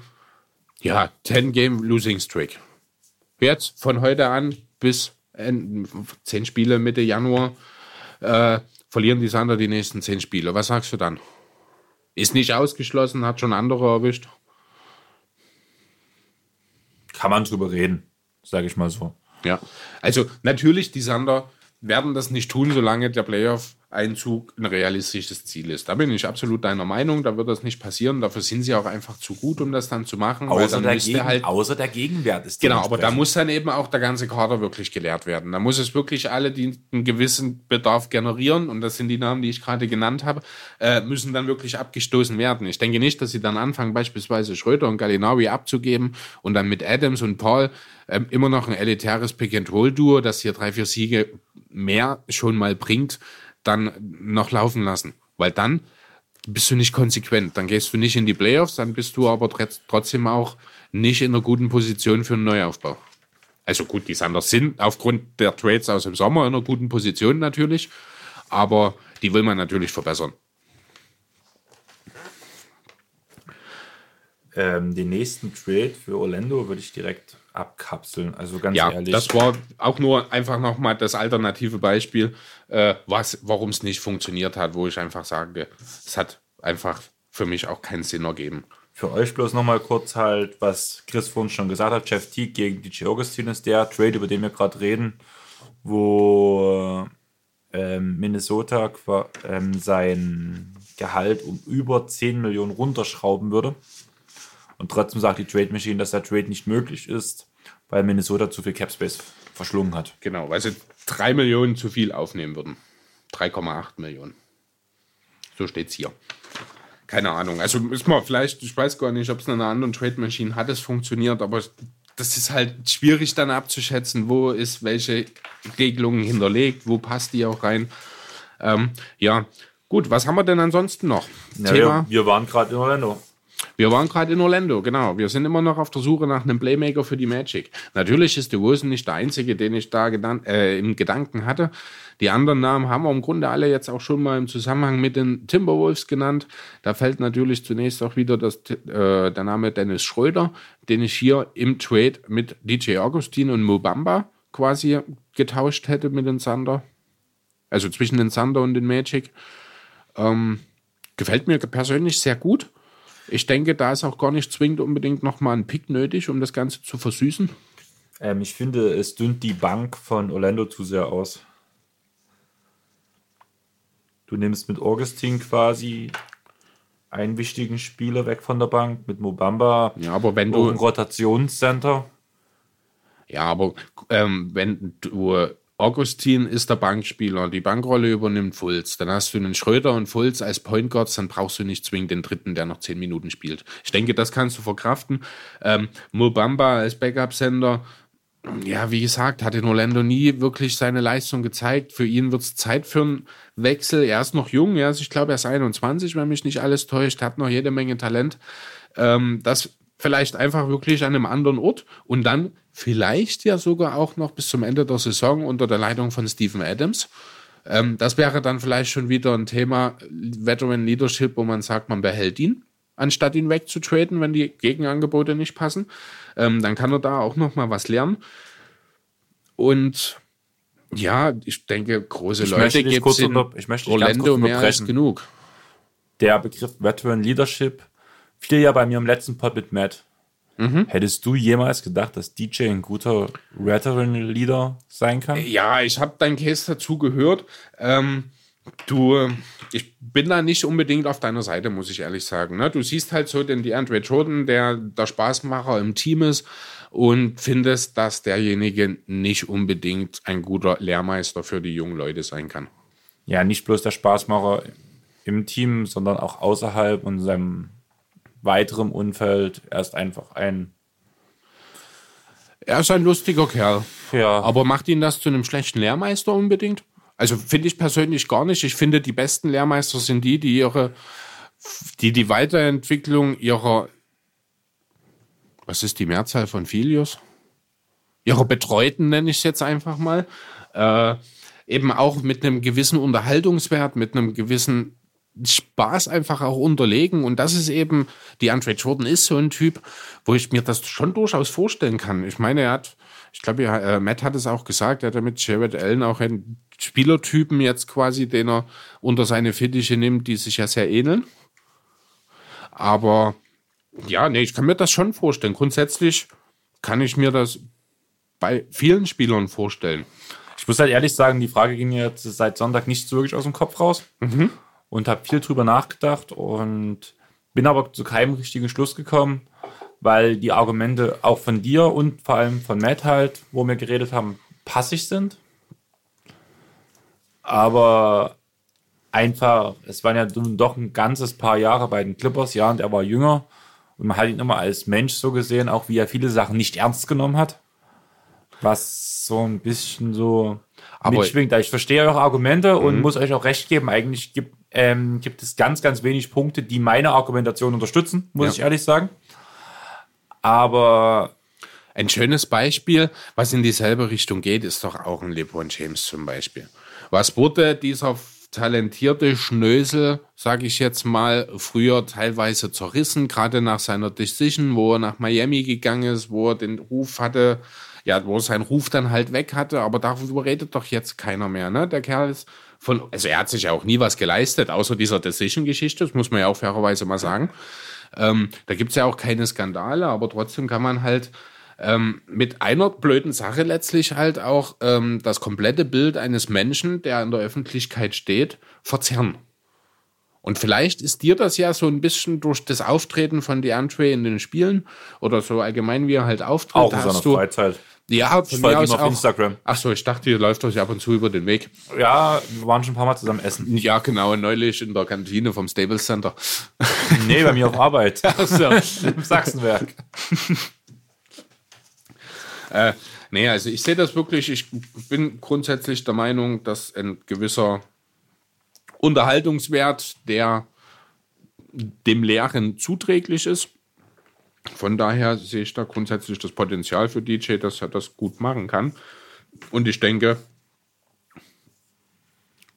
B: ja 10 Game Losing Streak jetzt von heute an bis 10 Spiele Mitte Januar äh, verlieren die Sander die nächsten 10 Spiele. Was sagst du dann? Ist nicht ausgeschlossen, hat schon andere erwischt.
A: Kann man drüber reden, sage ich mal so.
B: Ja. Also natürlich, die Sander werden das nicht tun, solange der Playoff Einzug ein realistisches Ziel ist. Da bin ich absolut deiner Meinung, da wird das nicht passieren. Dafür sind sie auch einfach zu gut, um das dann zu machen.
A: Außer, der, Gegen, halt, außer der Gegenwert ist
B: Genau, aber da muss dann eben auch der ganze Kader wirklich gelehrt werden. Da muss es wirklich alle, die einen gewissen Bedarf generieren, und das sind die Namen, die ich gerade genannt habe, äh, müssen dann wirklich abgestoßen werden. Ich denke nicht, dass sie dann anfangen, beispielsweise Schröder und Galinawi abzugeben und dann mit Adams und Paul ähm, immer noch ein elitäres Pick-and-Roll-Duo, das hier drei, vier Siege mehr schon mal bringt dann noch laufen lassen. Weil dann bist du nicht konsequent. Dann gehst du nicht in die Playoffs, dann bist du aber trotzdem auch nicht in einer guten Position für einen Neuaufbau. Also gut, die Sanders sind aufgrund der Trades aus dem Sommer in einer guten Position natürlich, aber die will man natürlich verbessern.
A: Ähm, den nächsten Trade für Orlando würde ich direkt abkapseln. Also ganz
B: ja,
A: ehrlich.
B: Das war auch nur einfach nochmal das alternative Beispiel, äh, warum es nicht funktioniert hat, wo ich einfach sage, es hat einfach für mich auch keinen Sinn ergeben.
A: Für euch bloß nochmal kurz halt, was Chris vorhin schon gesagt hat, Jeff Teague gegen DJ Augustin ist der Trade, über den wir gerade reden, wo ähm, Minnesota ähm, sein Gehalt um über 10 Millionen runterschrauben würde. Und trotzdem sagt die Trade Machine, dass der Trade nicht möglich ist, weil Minnesota zu viel Cap Space verschlungen hat.
B: Genau, weil sie 3 Millionen zu viel aufnehmen würden. 3,8 Millionen. So steht es hier. Keine Ahnung. Also ist mal vielleicht, ich weiß gar nicht, ob es in einer anderen Trade Machine hat es funktioniert, aber das ist halt schwierig dann abzuschätzen, wo ist welche Regelungen hinterlegt, wo passt die auch rein. Ähm, ja, gut, was haben wir denn ansonsten noch?
A: Ja, Thema? Wir, wir waren gerade in Orlando.
B: Wir waren gerade in Orlando, genau. Wir sind immer noch auf der Suche nach einem Playmaker für die Magic. Natürlich ist DeRozan nicht der einzige, den ich da äh, im Gedanken hatte. Die anderen Namen haben wir im Grunde alle jetzt auch schon mal im Zusammenhang mit den Timberwolves genannt. Da fällt natürlich zunächst auch wieder das, äh, der Name Dennis Schröder, den ich hier im Trade mit DJ Augustin und Mobamba quasi getauscht hätte mit den Thunder. Also zwischen den Thunder und den Magic. Ähm, gefällt mir persönlich sehr gut. Ich denke, da ist auch gar nicht zwingend unbedingt nochmal ein Pick nötig, um das Ganze zu versüßen.
A: Ähm, ich finde, es dünnt die Bank von Orlando zu sehr aus. Du nimmst mit Augustin quasi einen wichtigen Spieler weg von der Bank, mit Mobamba.
B: Ja, aber wenn du.
A: Rotationscenter.
B: Ja, aber ähm, wenn du Augustin ist der Bankspieler, die Bankrolle übernimmt Fulz. Dann hast du einen Schröder und Fulz als Point Guards, dann brauchst du nicht zwingend den dritten, der noch zehn Minuten spielt. Ich denke, das kannst du verkraften. Ähm, Mobamba als Backup-Sender, ja, wie gesagt, hat in Orlando nie wirklich seine Leistung gezeigt. Für ihn wird es Zeit für einen Wechsel. Er ist noch jung, ja, also ich glaube, er ist 21, wenn mich nicht alles täuscht, hat noch jede Menge Talent. Ähm, das vielleicht einfach wirklich an einem anderen Ort und dann vielleicht ja sogar auch noch bis zum Ende der Saison unter der Leitung von Stephen Adams. Ähm, das wäre dann vielleicht schon wieder ein Thema Veteran Leadership, wo man sagt, man behält ihn, anstatt ihn wegzutraden, wenn die Gegenangebote nicht passen. Ähm, dann kann er da auch noch mal was lernen. Und ja, ich denke, große ich Leute gibt es in
A: unter, ich möchte Orlando mehr als genug. Der Begriff Veteran Leadership fiel ja bei mir im letzten Pod mit Matt. Mhm. Hättest du jemals gedacht, dass DJ ein guter Veteran-Leader sein kann?
B: Ja, ich habe deinen Case dazu gehört. Ähm, du, ich bin da nicht unbedingt auf deiner Seite, muss ich ehrlich sagen. Ne? Du siehst halt so den DeAndre Jordan, der der Spaßmacher im Team ist und findest, dass derjenige nicht unbedingt ein guter Lehrmeister für die jungen Leute sein kann.
A: Ja, nicht bloß der Spaßmacher im Team, sondern auch außerhalb und seinem weiterem Umfeld. Er ist einfach ein.
B: Er ist ein lustiger Kerl.
A: Ja.
B: Aber macht ihn das zu einem schlechten Lehrmeister unbedingt? Also finde ich persönlich gar nicht. Ich finde, die besten Lehrmeister sind die, die ihre, die die Weiterentwicklung ihrer, was ist die Mehrzahl von Filius? Ihrer Betreuten nenne ich es jetzt einfach mal. Äh, eben auch mit einem gewissen Unterhaltungswert, mit einem gewissen Spaß einfach auch unterlegen. Und das ist eben, die Andre Jordan ist so ein Typ, wo ich mir das schon durchaus vorstellen kann. Ich meine, er hat, ich glaube, ja, äh, Matt hat es auch gesagt, er hat mit Jared Allen auch einen Spielertypen jetzt quasi, den er unter seine Fittiche nimmt, die sich ja sehr ähneln. Aber ja, nee, ich kann mir das schon vorstellen. Grundsätzlich kann ich mir das bei vielen Spielern vorstellen.
A: Ich muss halt ehrlich sagen, die Frage ging mir jetzt seit Sonntag nicht so wirklich aus dem Kopf raus und habe viel drüber nachgedacht und bin aber zu keinem richtigen Schluss gekommen, weil die Argumente auch von dir und vor allem von Matt halt, wo wir geredet haben, passig sind. Aber einfach, es waren ja nun doch ein ganzes paar Jahre bei den Clippers, ja, und er war jünger. Und man hat ihn immer als Mensch so gesehen, auch wie er viele Sachen nicht ernst genommen hat. Was so ein bisschen so
B: Aber-
A: mitschwingt. Ich verstehe eure Argumente und muss euch auch recht geben. Eigentlich gibt, ähm, gibt es ganz, ganz wenig Punkte, die meine Argumentation unterstützen, muss
B: Ja.
A: ich ehrlich sagen. Aber
B: Ein schönes Beispiel, was in dieselbe Richtung geht, ist doch auch ein LeBron James zum Beispiel. Was wurde dieser talentierte Schnösel, sage ich jetzt mal, früher teilweise zerrissen, gerade nach seiner Decision, wo er nach Miami gegangen ist, wo er den Ruf hatte, ja, wo er seinen Ruf dann halt weg hatte, aber darüber redet doch jetzt keiner mehr, ne? Der Kerl ist von, also er hat sich ja auch nie was geleistet, außer dieser Decision-Geschichte, das muss man ja auch fairerweise mal sagen. Ähm, da gibt's ja auch keine Skandale, aber trotzdem kann man halt ähm, mit einer blöden Sache letztlich halt auch ähm, das komplette Bild eines Menschen, der in der Öffentlichkeit steht, verzerren. Und vielleicht ist dir das ja so ein bisschen durch das Auftreten von DeAndre in den Spielen oder so allgemein, wie er halt auftritt,
A: auch in seiner Freizeit.
B: Ja,
A: Ich
B: von
A: folge
B: mir
A: ihm
B: aus
A: auf
B: auch.
A: Instagram.
B: Ach so, ich dachte, ihr läuft euch ab und zu über den Weg.
A: Ja, wir waren schon ein paar Mal zusammen essen.
B: Ja, genau, neulich in der Kantine vom Staples Center.
A: Nee, bei mir auf Arbeit.
B: so.
A: Im Sachsenwerk.
B: Äh, nee, also ich sehe das wirklich, ich bin grundsätzlich der Meinung, dass ein gewisser Unterhaltungswert, der dem Lehren zuträglich ist. Von daher sehe ich da grundsätzlich das Potenzial für DJ, dass er das gut machen kann. Und ich denke,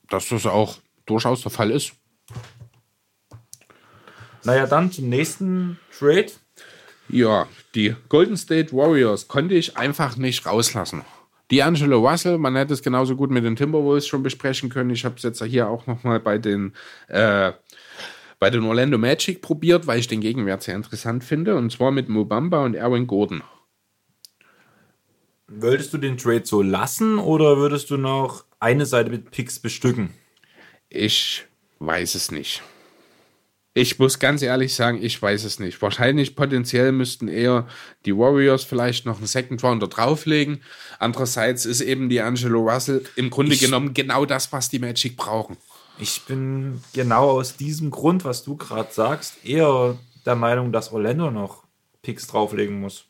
B: dass das auch durchaus der Fall ist.
A: Naja, dann zum nächsten Trade.
B: Ja, die Golden State Warriors konnte ich einfach nicht rauslassen. D'Angelo Russell, man hätte es genauso gut mit den Timberwolves schon besprechen können. Ich habe es jetzt hier auch nochmal bei den äh, bei den Orlando Magic probiert, weil ich den Gegenwert sehr interessant finde. Und zwar mit Mobamba und Erwin Gordon.
A: Würdest du den Trade so lassen oder würdest du noch eine Seite mit Picks bestücken?
B: Ich weiß es nicht. Ich muss ganz ehrlich sagen, ich weiß es nicht. Wahrscheinlich potenziell müssten eher die Warriors vielleicht noch einen Second Rounder drauflegen. Andererseits ist eben die Angelo Russell im Grunde
A: Ich-
B: genommen genau das, was die Magic brauchen.
A: Ich bin genau aus diesem Grund, was du gerade sagst, eher der Meinung, dass Orlando noch Picks drauflegen muss.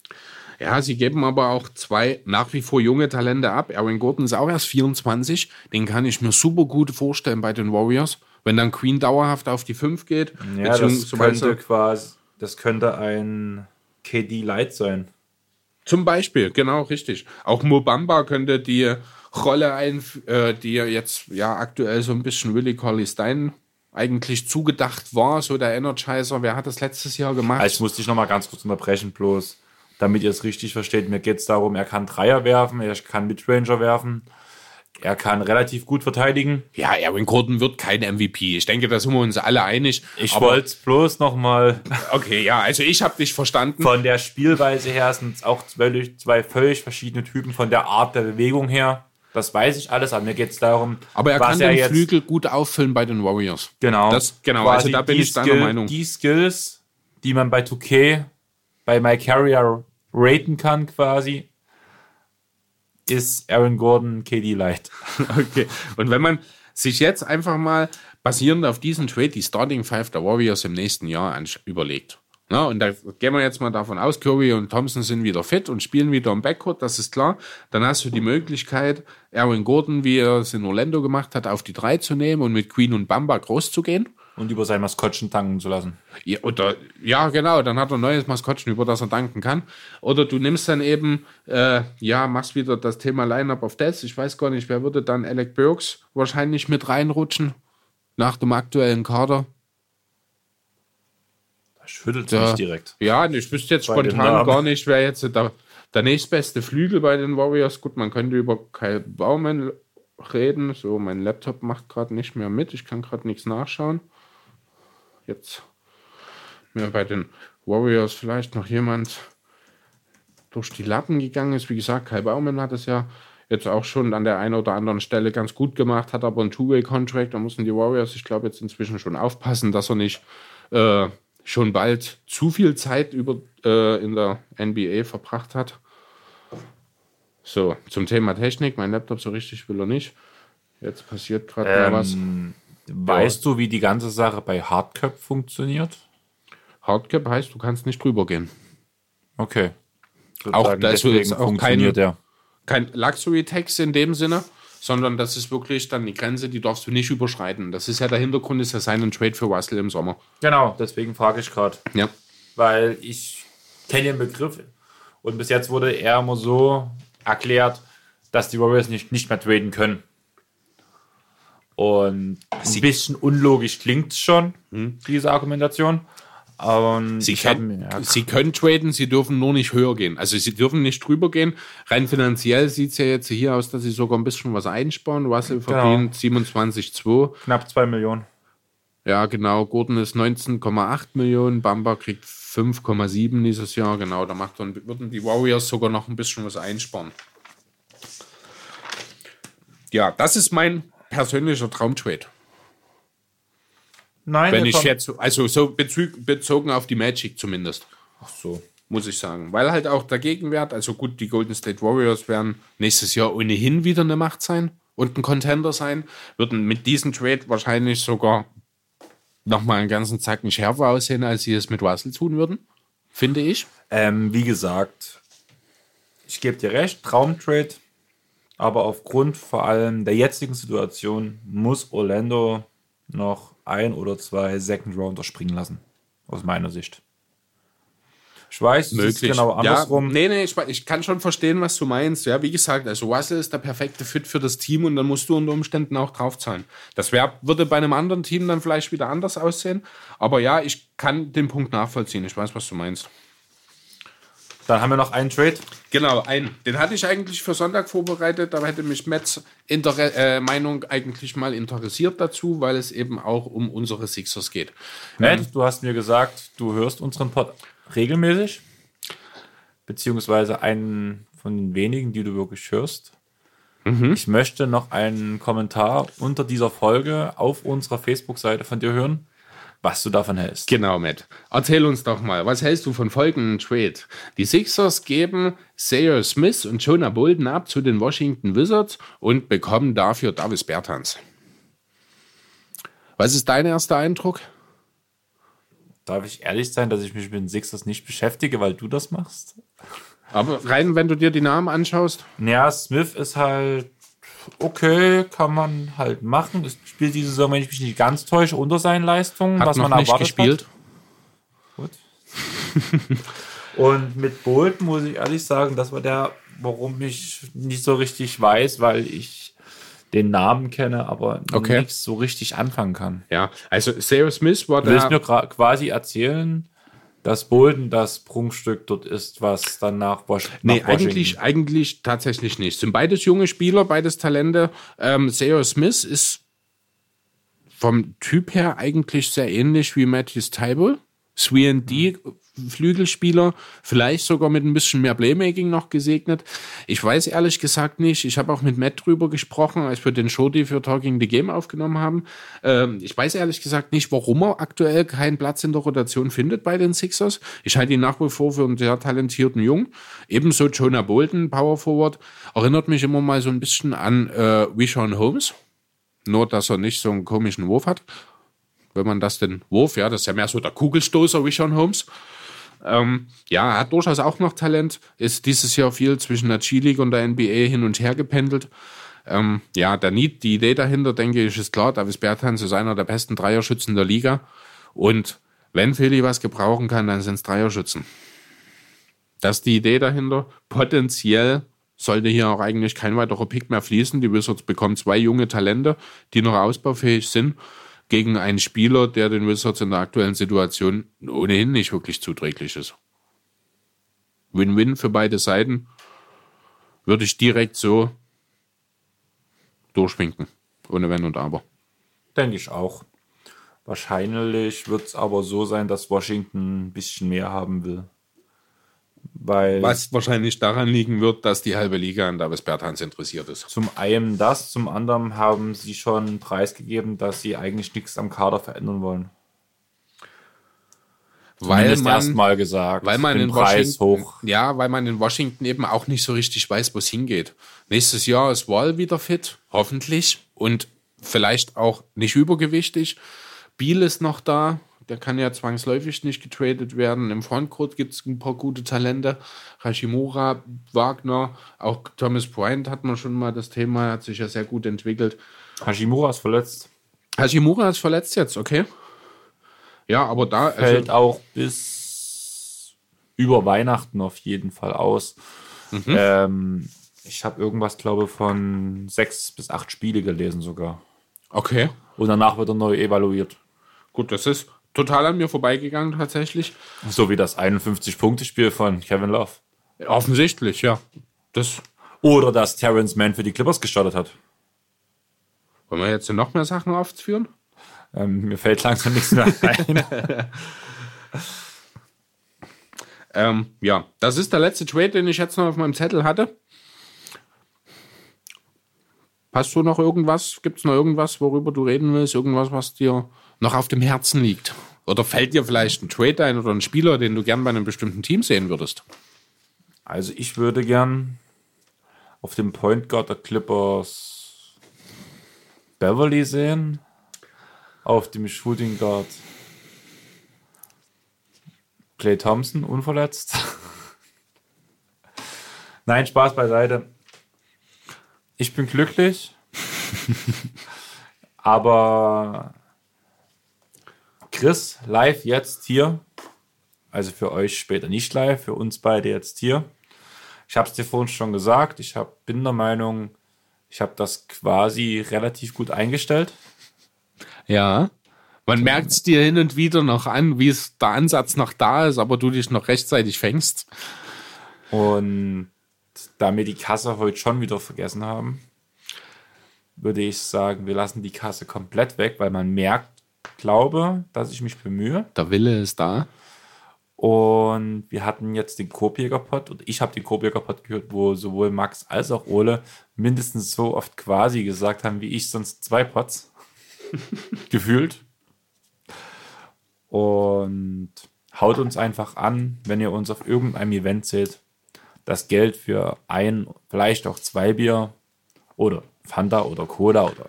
B: Ja, sie geben aber auch zwei nach wie vor junge Talente ab. Aaron Gordon ist auch erst 24. Den kann ich mir super gut vorstellen bei den Warriors. Wenn dann Queen dauerhaft auf die 5 geht.
A: Ja, das könnte quasi, das könnte ein KD Light sein.
B: Zum Beispiel, genau, richtig. Auch Mobamba könnte die Rolle ein, äh, die jetzt ja aktuell so ein bisschen Willie Colley Stein eigentlich zugedacht war, so der Energizer. Wer hat das letztes Jahr gemacht?
A: Also ich muss dich noch mal ganz kurz unterbrechen, bloß damit ihr es richtig versteht. Mir geht es darum, er kann Dreier werfen, er kann Midranger werfen, er kann relativ gut verteidigen.
B: ja, Aaron Gordon wird kein MVP. Ich denke, da sind wir uns alle einig.
A: Ich wollte bloß noch mal
B: Okay, ja, also ich habe dich verstanden.
A: von der Spielweise her sind es auch zwei, zwei völlig verschiedene Typen von der Art der Bewegung her. Das weiß ich alles, aber mir geht es darum,
B: Aber er kann den
A: jetzt,
B: Flügel gut auffüllen bei den Warriors.
A: Genau.
B: Das- genau, also da bin ich deiner
A: Skill,
B: Meinung.
A: Die Skills, die man bei 2K, bei My Carrier raten kann, quasi, ist Aaron Gordon KD Light.
B: Okay. Und wenn man sich jetzt einfach mal basierend auf diesen Trade die Starting Five der Warriors im nächsten Jahr überlegt. Na, und da gehen wir jetzt mal davon aus, Curry und Thompson sind wieder fit und spielen wieder im Backcourt, das ist klar. Dann hast du die Möglichkeit, Aaron Gordon, wie er es in Orlando gemacht hat, auf die drei zu nehmen und mit Queen und Bamba groß zu gehen.
A: Und über sein Maskottchen tanken zu lassen.
B: Ja, oder, ja, genau, dann hat er ein neues Maskottchen, über das er danken kann. Oder du nimmst dann eben, äh, ja, machst wieder das Thema Lineup of Death. Ich weiß gar nicht, wer würde dann Alec Burks wahrscheinlich mit reinrutschen nach dem aktuellen Kader.
A: Schüttelt
B: Ja.
A: mich direkt.
B: Ja, ich wüsste jetzt
A: Bei
B: spontan gar nicht, wer jetzt der, der nächstbeste Flügel bei den Warriors. Gut, man könnte über Kyle Baumann reden. So, mein Laptop macht gerade nicht mehr mit. Ich kann gerade nichts nachschauen. Jetzt mir bei den Warriors vielleicht noch jemand durch die Lappen gegangen ist. Wie gesagt, Kyle Baumann hat es ja jetzt auch schon an der einen oder anderen Stelle ganz gut gemacht, hat aber einen Two-Way-Contract. Da mussten die Warriors, ich glaube, jetzt inzwischen schon aufpassen, dass er nicht äh, schon bald zu viel Zeit über, äh, in der NBA verbracht hat. So, zum Thema Technik. Mein Laptop so richtig will er nicht. Jetzt passiert gerade
A: Ähm,
B: mal was.
A: Weißt du, wie die ganze Sache bei Hardcap funktioniert?
B: Hardcap heißt, du kannst nicht drüber gehen.
A: Okay.
B: Auch
A: Sozusagen
B: da ist
A: deswegen
B: jetzt auch
A: funktioniert
B: kein-
A: der.
B: Kein Luxury-Tax in dem Sinne, sondern das ist wirklich dann die Grenze, die darfst du nicht überschreiten. Das ist ja der Hintergrund, ist ja sein Trade für Russell im Sommer.
A: Genau, deswegen frage ich gerade.
B: Ja.
A: Weil ich kenne den Begriff und bis jetzt wurde er immer so erklärt, dass die Warriors nicht, nicht mehr traden können. Und ein bisschen unlogisch klingt es schon, diese Argumentation. Und
B: Sie,
A: hab
B: können,
A: mir- ja,
B: sie können traden, sie dürfen nur nicht höher gehen. Also sie dürfen nicht drüber gehen. Rein finanziell sieht es ja jetzt hier aus, dass sie sogar ein bisschen was einsparen. Russell verdient 27,2.
A: knapp 2 Millionen.
B: Ja, genau. Gordon ist 19,8 Millionen. Bamba kriegt 5,7 dieses Jahr. Genau, da macht dann, würden die Warriors sogar noch ein bisschen was einsparen. Ja, das ist mein persönlicher Traumtrade.
A: Nein,
B: Wenn ich
A: kommt-
B: jetzt, also so bezü- bezogen auf die Magic zumindest,
A: Ach so.
B: muss ich sagen. Weil halt auch der Gegenwert, also gut, die Golden State Warriors werden nächstes Jahr ohnehin wieder eine Macht sein und ein Contender sein, würden mit diesem Trade wahrscheinlich sogar nochmal einen ganzen Zacken schärfer aussehen, als sie es mit Russell tun würden, finde ich.
A: Ähm, wie gesagt, ich gebe dir recht, Traumtrade, aber aufgrund vor allem der jetzigen Situation muss Orlando noch ein oder zwei Second Rounder springen lassen. Aus meiner Sicht. Ich weiß, es ist genau andersrum.
B: Ja, nee, nee, ich, ich kann schon verstehen, was du meinst. Ja, wie gesagt, also Russell ist der perfekte Fit für das Team und dann musst du unter Umständen auch draufzahlen. Das wär, würde bei einem anderen Team dann vielleicht wieder anders aussehen. Aber ja, ich kann den Punkt nachvollziehen. Ich weiß, was du meinst.
A: Dann haben wir noch einen Trade.
B: Genau, einen. Den hatte ich eigentlich für Sonntag vorbereitet. Da hätte mich Mets Inter äh, Meinung eigentlich mal interessiert dazu, weil es eben auch um unsere Sixers geht.
A: Matt, du hast mir gesagt, du hörst unseren Pod regelmäßig. Beziehungsweise einen von den wenigen, die du wirklich hörst. Ich möchte noch einen Kommentar unter dieser Folge auf unserer Facebook-Seite von dir hören, was du davon hältst.
B: Genau, Matt. Erzähl uns doch mal, was hältst du von folgendem Trade? Die Sixers geben Sayer Smith und Jonah Bolden ab zu den Washington Wizards und bekommen dafür Davis Bertans. Was ist dein erster Eindruck?
A: Darf ich ehrlich sein, dass ich mich mit den Sixers nicht beschäftige, weil du das machst?
B: Aber rein, wenn du dir die Namen anschaust,
A: Ja, Smith ist halt okay, kann man halt machen. Es spielt diese Saison, wenn ich mich nicht ganz täusche, unter seinen Leistungen,
B: hat
A: was
B: noch
A: man
B: nicht
A: erwartet
B: gespielt.
A: Hat. Gut. Und mit Bolton muss ich ehrlich sagen, das war der, warum ich nicht so richtig weiß, weil ich den Namen kenne, aber
B: Okay.
A: nichts so richtig anfangen kann.
B: Ja, also Sayer Smith war
A: Du willst
B: der.
A: mir quasi erzählen, dass Bolton das Prunkstück dort ist, was dann nach, Wash
B: Nee,
A: nach Washington-
B: eigentlich, eigentlich tatsächlich nicht. Sind beides junge Spieler, beides Talente. Ähm, Sayer Smith ist vom Typ her eigentlich sehr ähnlich wie Matthews Tybal. 3D Flügelspieler, vielleicht sogar mit ein bisschen mehr Playmaking noch gesegnet. Ich weiß ehrlich gesagt nicht. Ich habe auch mit Matt drüber gesprochen, als wir den Shorty für Talking the Game aufgenommen haben. Ähm, ich weiß ehrlich gesagt nicht, warum er aktuell keinen Platz in der Rotation findet bei den Sixers. Ich halte ihn nach wie vor für einen sehr talentierten Jungen. Ebenso Jonah Bolton, Power Forward, erinnert mich immer mal so ein bisschen an äh, Rishon Holmes. Nur, dass er nicht so einen komischen Wurf hat. Wenn man das den Wurf, ja, das ist ja mehr so der Kugelstoßer Rishon Holmes. Ähm, ja, hat durchaus auch noch Talent, ist dieses Jahr viel zwischen der G-League und der NBA hin und her gependelt. Ähm, ja, der Need, die Idee dahinter, denke ich, ist klar. Davis Bertans ist einer der besten Dreierschützen der Liga. Und wenn Philly was gebrauchen kann, dann sind es Dreierschützen. Das ist die Idee dahinter. Potenziell sollte hier auch eigentlich kein weiterer Pick mehr fließen. Die Wizards bekommen zwei junge Talente, die noch ausbaufähig sind, gegen einen Spieler, der den Wizards in der aktuellen Situation ohnehin nicht wirklich zuträglich ist. Win-win für beide Seiten würde ich direkt so durchwinken. Ohne Wenn und Aber.
A: Denke ich auch. Wahrscheinlich wird es aber so sein, dass Washington ein bisschen mehr haben will. Weil
B: Was wahrscheinlich daran liegen wird, dass die halbe Liga an Davis Bertans interessiert ist.
A: zum einen das, zum anderen haben sie schon preisgegeben, dass sie eigentlich nichts am Kader verändern wollen.
B: Weil man,
A: erstmal gesagt.
B: weil man
A: den Preis
B: Washington,
A: hoch.
B: ja, weil man in Washington eben auch nicht so richtig weiß, wo es hingeht. Nächstes Jahr ist Wall wieder fit, hoffentlich und vielleicht auch nicht übergewichtig. Biel ist noch da, der kann ja zwangsläufig nicht getradet werden. Im Frontcourt gibt es ein paar gute Talente. Hashimura, Wagner, auch Thomas Bryant hat man schon mal das Thema, hat sich ja sehr gut entwickelt.
A: Hashimura ist verletzt.
B: Hashimura ist verletzt jetzt, okay? Ja, aber da also,
A: Fällt auch bis über Weihnachten auf jeden Fall aus.
B: Mhm.
A: Ähm, ich habe irgendwas, glaube von sechs bis acht Spiele gelesen sogar.
B: okay.
A: Und danach wird er neu evaluiert.
B: Gut, das ist total an mir vorbeigegangen tatsächlich.
A: So wie das 51-Punkte-Spiel von Kevin Love.
B: Offensichtlich, ja. Das
A: Oder dass Terrence Mann für die Clippers gestartet hat.
B: wollen wir jetzt noch mehr Sachen aufführen?
A: Ähm, mir fällt langsam nichts mehr ein.
B: Ähm, ja, das ist der letzte Trade, den ich jetzt noch auf meinem Zettel hatte. Hast du noch irgendwas? Gibt es noch irgendwas, worüber du reden willst? Irgendwas, was dir noch auf dem Herzen liegt? Oder fällt dir vielleicht ein Trade ein oder ein Spieler, den du gern bei einem bestimmten Team sehen würdest?
A: Also ich würde gern auf dem Point Guard der Clippers Beverly sehen. Auf dem Shooting Guard Clay Thompson, unverletzt. Nein, Spaß beiseite. Ich bin glücklich. aber Chris, live jetzt hier. Also für euch später nicht live, für uns beide jetzt hier. Ich habe es dir vorhin schon gesagt. Ich hab, bin der Meinung, ich habe das quasi relativ gut eingestellt.
B: Ja. Man merkt es dir hin und wieder noch an, wie es der Ansatz noch da ist, aber du dich noch rechtzeitig fängst.
A: Und da wir die Kasse heute schon wieder vergessen haben, würde ich sagen, wir lassen die Kasse komplett weg, weil man merkt, glaube, dass ich mich bemühe.
B: Der Wille ist da.
A: Und wir hatten jetzt den Korbjäger-Pod und ich habe den Korbjäger-Pod gehört, wo sowohl Max als auch Ole mindestens so oft quasi gesagt haben, wie ich sonst zwei Pods gefühlt. Und haut uns einfach an, wenn ihr uns auf irgendeinem Event seht, das Geld für ein, vielleicht auch zwei Bier oder Fanta oder Cola oder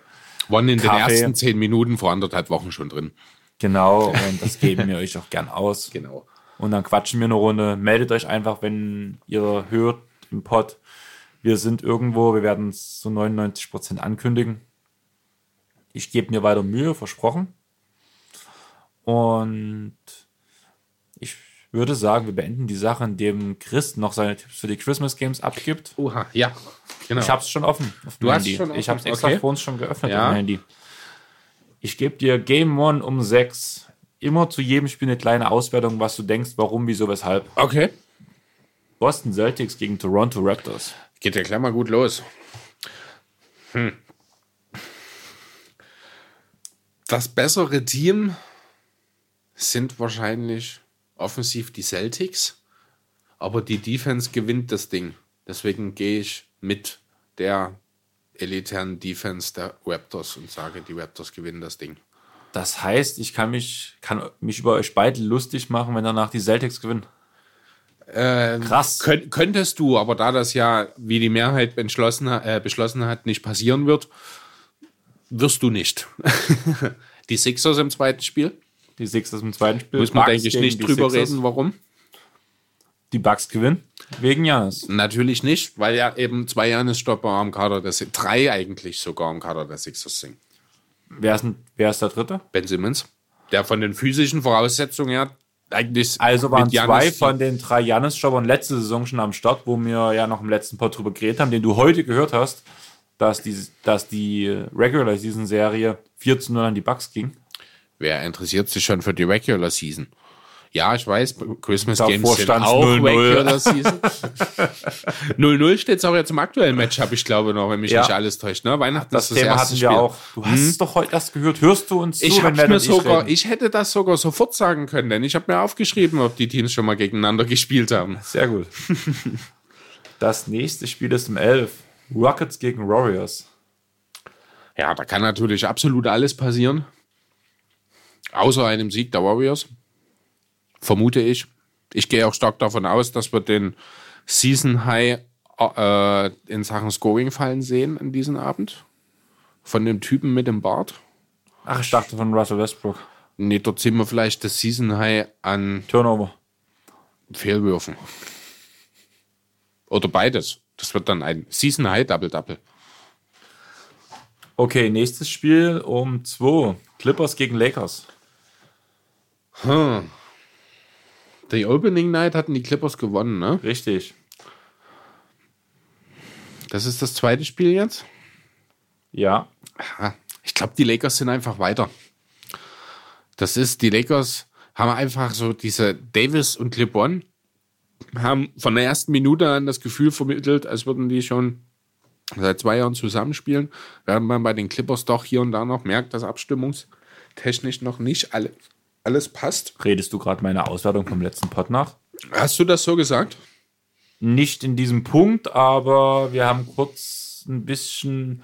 B: Waren in den
A: Kaffee.
B: ersten zehn Minuten vor anderthalb Wochen schon drin.
A: genau, und das geben wir euch auch gern aus.
B: Genau.
A: Und dann quatschen wir eine Runde. Meldet euch einfach, wenn ihr hört im Pod. Wir sind irgendwo, wir werden es zu 99% ankündigen. Ich gebe mir weiter Mühe, versprochen. Und ich würde sagen, wir beenden die Sache, indem Chris noch seine Tipps für die Christmas Games abgibt.
B: Oha, ja. Genau.
A: Ich habe es schon offen.
B: Du hast
A: Handy.
B: schon offen,
A: Ich habe es extra
B: okay.
A: vor uns schon geöffnet
B: Ja.
A: Handy. Ich gebe dir Game One um 6. Immer zu jedem Spiel eine kleine Auswertung, was du denkst, warum, wieso, weshalb.
B: okay.
A: Boston Celtics gegen Toronto Raptors.
B: Geht ja gleich mal gut los. Hm. Das bessere Team sind wahrscheinlich offensiv die Celtics, aber die Defense gewinnt das Ding. Deswegen gehe ich mit der elitären Defense der Raptors und sage, die Raptors gewinnen das Ding.
A: Das heißt, ich kann mich, kann mich über euch beide lustig machen, wenn danach die Celtics gewinnen. Krass.
B: Könnt, könntest du, aber da das ja, wie die Mehrheit entschlossen, äh, beschlossen hat, nicht passieren wird, wirst du nicht. die Sixers im zweiten Spiel,
A: Die Sixers im zweiten Spiel.
B: muss man,
A: Bucks
B: denke ich, nicht drüber
A: Sixers.
B: reden, warum.
A: Die Bucks gewinnen. Wegen Janis.
B: Natürlich nicht, weil ja eben zwei Janis-Stopper am Kader der Si- drei eigentlich sogar am Kader der Sixers sind.
A: Wer ist, wer ist der Dritte?
B: Ben Simmons, der von den physischen Voraussetzungen her eigentlich
A: Also waren zwei von den drei Janis-Jobbern letzte Saison schon am Start, wo wir ja noch im letzten Pod drüber geredet haben, den du heute gehört hast, dass die, dass die Regular Season Serie 4 zu 0 an die Bucks ging.
B: Wer interessiert sich schon für die Regular Season? Ja, ich weiß, Christmas
A: Davor
B: Games sind auch
A: 0-0.
B: Regular Season. 0-0 steht es auch jetzt im aktuellen Match, habe ich glaube noch, wenn mich
A: Ja.
B: nicht alles täuscht. Ne? Weihnachten
A: Das
B: ist das
A: Thema
B: erste
A: hatten wir
B: Spiel.
A: auch. Du hast es doch heute erst gehört. Hörst du uns zu,
B: Ich
A: wenn wir
B: mir sogar,
A: reden?
B: ich hätte das sogar sofort sagen können, denn ich habe mir aufgeschrieben, ob die Teams schon mal gegeneinander gespielt haben.
A: Sehr gut. Das nächste Spiel ist um 11. Rockets gegen Warriors.
B: Ja, da kann natürlich absolut alles passieren. Außer einem Sieg der Warriors. Vermute ich. Ich gehe auch stark davon aus, dass wir den Season High äh, in Sachen Scoring fallen sehen an diesem Abend. Von dem Typen mit dem Bart.
A: Ach, ich dachte von Russell Westbrook.
B: Nee, dort sehen wir vielleicht das Season High an
A: Turnover.
B: Fehlwürfen. Oder beides. Das wird dann ein Season High Double Double.
A: Okay, nächstes Spiel um 2. Clippers gegen Lakers.
B: Die Opening Night hatten die Clippers gewonnen, ne?
A: Richtig.
B: Das ist das zweite Spiel jetzt.
A: Ja.
B: Ich glaube, die Lakers sind einfach weiter. Das ist, die Lakers haben einfach so diese Davis und LeBron haben von der ersten Minute an das Gefühl vermittelt, als würden die schon seit zwei Jahren zusammenspielen, während man bei den Clippers doch hier und da noch merkt, dass abstimmungstechnisch noch nicht alle, alles passt.
A: Redest du gerade meine Auswertung vom letzten Pod nach?
B: Hast du das so gesagt?
A: Nicht in diesem Punkt, aber wir haben kurz ein bisschen,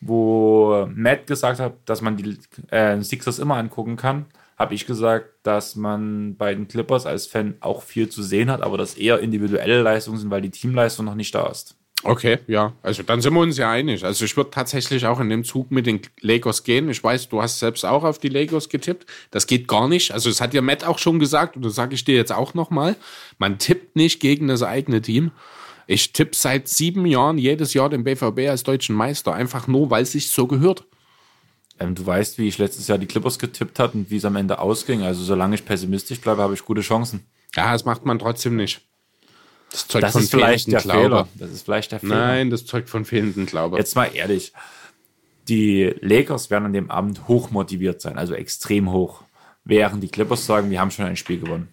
A: wo Matt gesagt hat, dass man die äh, Sixers immer angucken kann, habe ich gesagt, dass man bei den Clippers als Fan auch viel zu sehen hat, aber das eher individuelle Leistungen sind, weil die Teamleistung noch nicht da ist.
B: Okay, ja. Also dann sind wir uns ja einig. Also ich würde tatsächlich auch in dem Zug mit den Lakers gehen. Ich weiß, du hast selbst auch auf die Lakers getippt. Das geht gar nicht. Also das hat ja Matt auch schon gesagt und das sage ich dir jetzt auch nochmal. Man tippt nicht gegen das eigene Team. Ich tippe seit sieben Jahren jedes Jahr den BVB als deutschen Meister. Einfach nur, weil es sich so gehört.
A: Ähm, du weißt, wie ich letztes Jahr die Clippers getippt hat und wie es am Ende ausging. Also solange ich pessimistisch bleibe, habe ich gute Chancen.
B: Ja, das macht man trotzdem nicht. Das zeugt
A: Das ist vielleicht der
B: fehlendem
A: Fehler. Das ist vielleicht der Fehler.
B: Nein, das zeugt von fehlendem Glaube.
A: Jetzt mal ehrlich. Die Lakers werden an dem Abend hoch motiviert sein, also extrem hoch. Während die Clippers sagen, wir haben schon ein Spiel gewonnen.